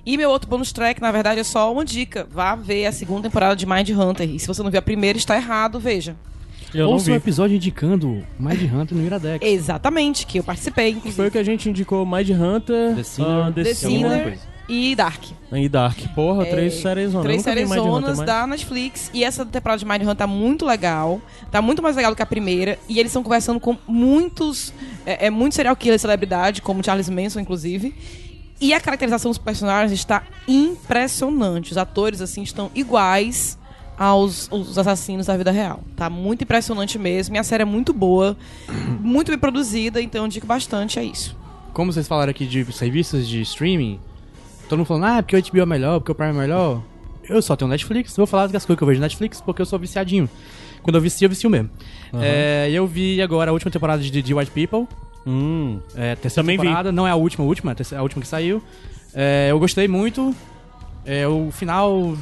E meu outro bonus track, na verdade, é só uma dica. Vá ver a segunda temporada de Mind Hunter. E se você não viu a primeira, está errado, veja. Eu Ouça um episódio indicando Mind Hunter no Iradex. Exatamente, que eu participei, inclusive. Foi o que a gente indicou Mind Hunter, The Sinner, ah, The, The Sinner e Dark. e Dark. Porra, três É, séries zonas. Três séries zonas da Netflix. E essa temporada de Mind Hunter tá muito legal. Tá muito mais legal do que a primeira. E eles estão conversando com muitos. É, é muito serial killer celebridade, como Charles Manson, inclusive. E a caracterização dos personagens está impressionante. Os atores, assim, estão iguais aos os assassinos da vida real. Tá muito impressionante mesmo. E a série é muito boa, muito bem produzida, então eu digo bastante, é isso. Como vocês falaram aqui de serviços de streaming, todo mundo falando, ah, porque o HBO é melhor, porque o Prime é melhor. Eu só tenho Netflix, vou falar das coisas que eu vejo na Netflix, porque eu sou viciadinho. Quando eu vicio, eu vicio mesmo. É, e eu vi agora a última temporada de The White People. Hum. É, terceira Também vi. temporada, não é a última, a última, a última que saiu. É, eu gostei muito. É, o final.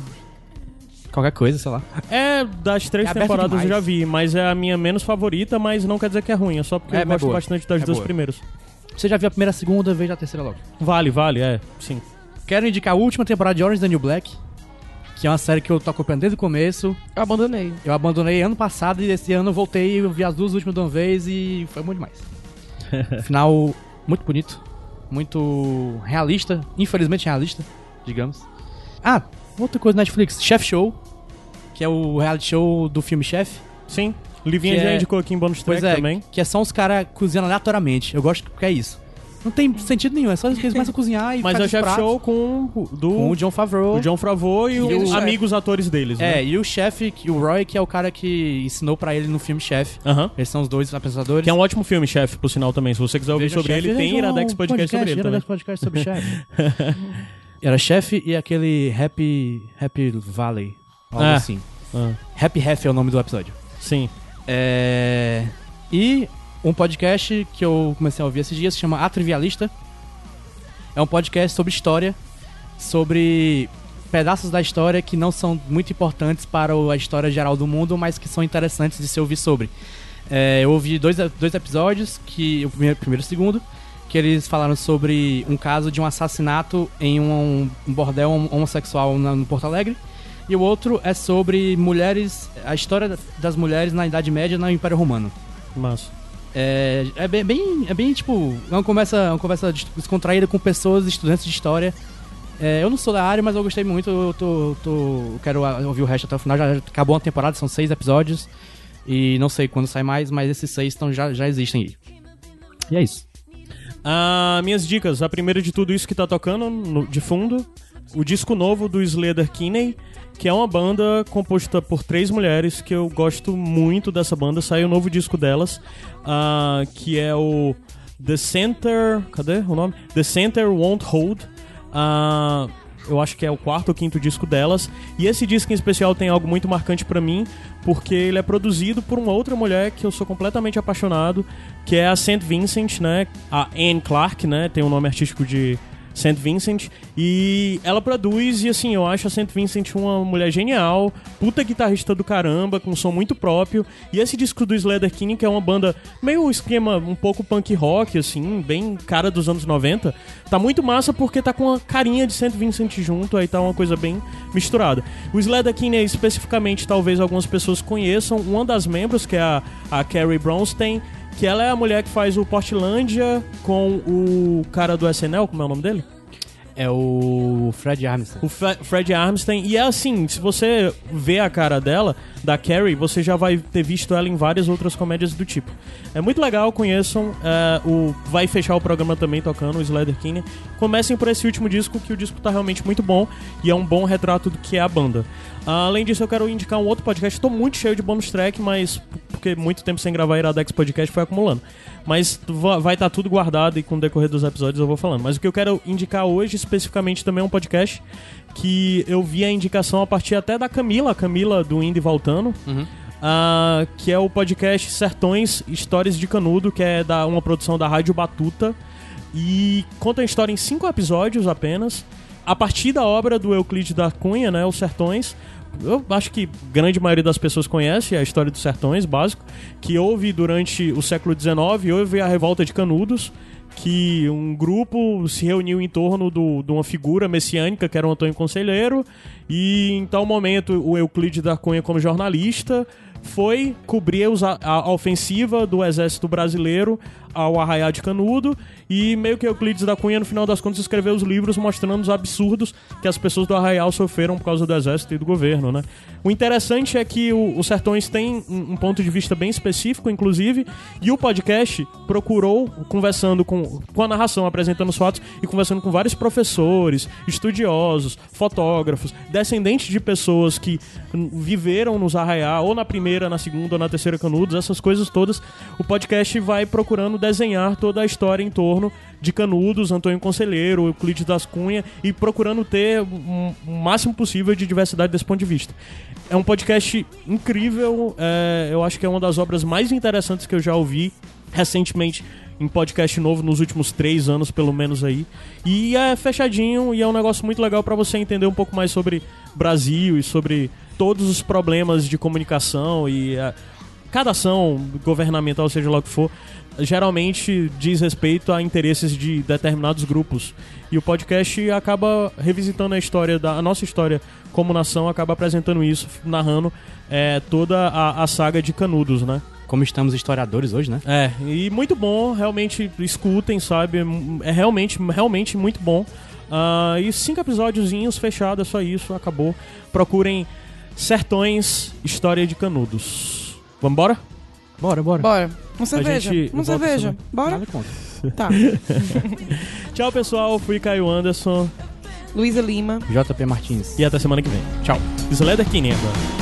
Qualquer coisa, sei lá. É, das três É temporadas eu demais. já vi, mas é a minha menos favorita, mas não quer dizer que é ruim, é só porque É, eu mas gosto boa. bastante das É duas boa. primeiras. Você já viu a primeira, a segunda, veja a terceira logo. Vale, vale, é, sim. Quero indicar a última temporada de Orange the New Black, que é uma série que eu tô acompanhando desde o começo. Eu abandonei. Eu abandonei ano passado e esse ano eu voltei, eu vi as duas últimas de uma vez e foi muito demais. Final muito bonito, muito realista, infelizmente realista, digamos. Ah, outra coisa na Netflix, Chef Show, que é o reality show do filme Chef. Sim. Livinha já é- indicou aqui em bônus track é, também. que é só uns caras cozinhando aleatoriamente. Eu gosto que é isso. Não tem sentido nenhum, é só eles começam a cozinhar e Mas é o chef show com o do com o John Favreau. o John Favreau e, E os amigos atores deles, É, né? e o chefe, que- o Roy, que é o cara que ensinou pra ele no filme Chef. Aham. Eles são os dois apresentadores. Que é um ótimo filme, chefe, por sinal também. Se você quiser ouvir Veja sobre Chef, ele, tem Iradex um Podcast, sobre ele também. Iradex Podcast sobre Chef. Era Chef e aquele Happy, Happy Valley. Algo Ah. assim. Ah, Happy Half é o nome do episódio. sim. É... E um podcast que eu comecei a ouvir esses dias se chama A Trivialista. É um podcast sobre história, sobre pedaços da história que não são muito importantes para a história geral do mundo, mas que são interessantes de se ouvir sobre. É, eu ouvi dois, dois episódios, que o primeiro, primeiro e o segundo, que eles falaram sobre um caso de um assassinato em um, um bordel hom- homossexual na- no Porto Alegre. E o outro é sobre mulheres, a história da- das mulheres na Idade Média no Império Romano. Mas. É, é bem, bem- é bem tipo, é uma conversa, uma conversa des- descontraída com pessoas, estudantes de história. É, eu não sou da área, mas eu gostei muito. Eu tô, tô- quero ouvir o resto até o final. Já acabou a temporada, são seis episódios. E não sei quando sai mais, mas esses seis tão, já, já existem aí. E é isso. Ah, minhas dicas. A primeira de tudo isso que tá tocando no- de fundo. O disco novo do Slater Kinney, que é uma banda composta por três mulheres, que eu gosto muito dessa banda. Saiu o novo disco delas, ah, que é o The Center... Cadê o nome? The Center Won't Hold. Ah, eu acho que é o quarto ou quinto disco delas. E esse disco em especial tem algo muito marcante pra mim, porque ele é produzido por uma outra mulher que eu sou completamente apaixonado, que é a St. Vincent, né? A Anne Clark, né? Tem o nome artístico de St. Vincent. E ela produz, e assim, eu acho a St. Vincent uma mulher genial, puta guitarrista do caramba, com um som muito próprio. E esse disco do Slater King, que é uma banda meio esquema um pouco punk rock, assim, bem cara dos anos 90, tá muito massa porque tá com a carinha de St. Vincent junto, aí tá uma coisa bem misturada. O Slater King, especificamente, talvez algumas pessoas conheçam, uma das membros, que é a, a Carrie Bronstein, que ela é a mulher que faz o Portlandia com o cara do SNL, como é o nome dele? É o Fred Armisen. O Fe- Fred Armstein. E é assim, se você vê a cara dela, da Carrie, você já vai ter visto ela em várias outras comédias do tipo. É muito legal, conheçam. é, o, vai fechar o programa também tocando o Slater King. Comecem por esse último disco, que o disco tá realmente muito bom e é um bom retrato do que é a banda. Além disso, eu quero indicar um outro podcast. Tô muito cheio de bônus track, mas porque muito tempo sem gravar Iradex Podcast foi acumulando. Mas va- vai estar tudo guardado e com o decorrer dos episódios eu vou falando. Mas o que eu quero indicar hoje, especificamente, também é um podcast que eu vi a indicação a partir até da Camila, a Camila do Indy Voltando. ah, que é o podcast Sertões Histórias de Canudo, que é da, uma produção da Rádio Batuta. E conta a história em cinco episódios apenas. A partir da obra do Euclides da Cunha, né, Os Sertões. Eu acho que grande maioria das pessoas conhece a história dos sertões, básico, que houve durante o século XIX, houve a revolta de Canudos, que um grupo se reuniu em torno do- de uma figura messiânica, que era o Antônio Conselheiro, e em tal momento o Euclides da Cunha, como jornalista, foi cobrir a, a ofensiva do exército brasileiro ao Arraiá de Canudo e meio que Euclides da Cunha, no final das contas, escreveu os livros mostrando os absurdos que as pessoas do Arraial sofreram por causa do exército e do governo, né? O interessante é que o, o Sertões tem um, ponto de vista bem específico, inclusive, e o podcast procurou, conversando com, com a narração, apresentando os fatos e conversando com vários professores, estudiosos, fotógrafos, descendentes de pessoas que viveram nos Arraial, ou na primeira, na segunda ou na terceira Canudos, essas coisas todas, o podcast vai procurando desenhar toda a história em torno de Canudos, Antônio Conselheiro, Euclides das Cunha e procurando ter o máximo possível de diversidade desse ponto de vista. É um podcast incrível, é, eu acho que é uma das obras mais interessantes que eu já ouvi recentemente em podcast novo nos últimos três anos, pelo menos aí. E é fechadinho e é um negócio muito legal para você entender um pouco mais sobre Brasil e sobre todos os problemas de comunicação e é, cada ação governamental, seja lá o que for, geralmente diz respeito a interesses de determinados grupos. E o podcast acaba revisitando a história da a nossa história como nação, acaba apresentando isso, narrando é, toda a, a saga de Canudos, né? Como estamos historiadores hoje, né? É, e muito bom, realmente escutem, sabe? É realmente, realmente muito bom. Ah, e cinco episódiozinhos fechados, é só isso, acabou. Procurem Sertões, História de Canudos. Vambora? Bora, bora. Bora. Uma cerveja. gente Uma cerveja. semana. Bora? Nada contra. Tá. Tchau, pessoal. Fui Caio Anderson. Luísa Lima. JP Martins. E até semana que vem. Tchau. Slater Kinney agora.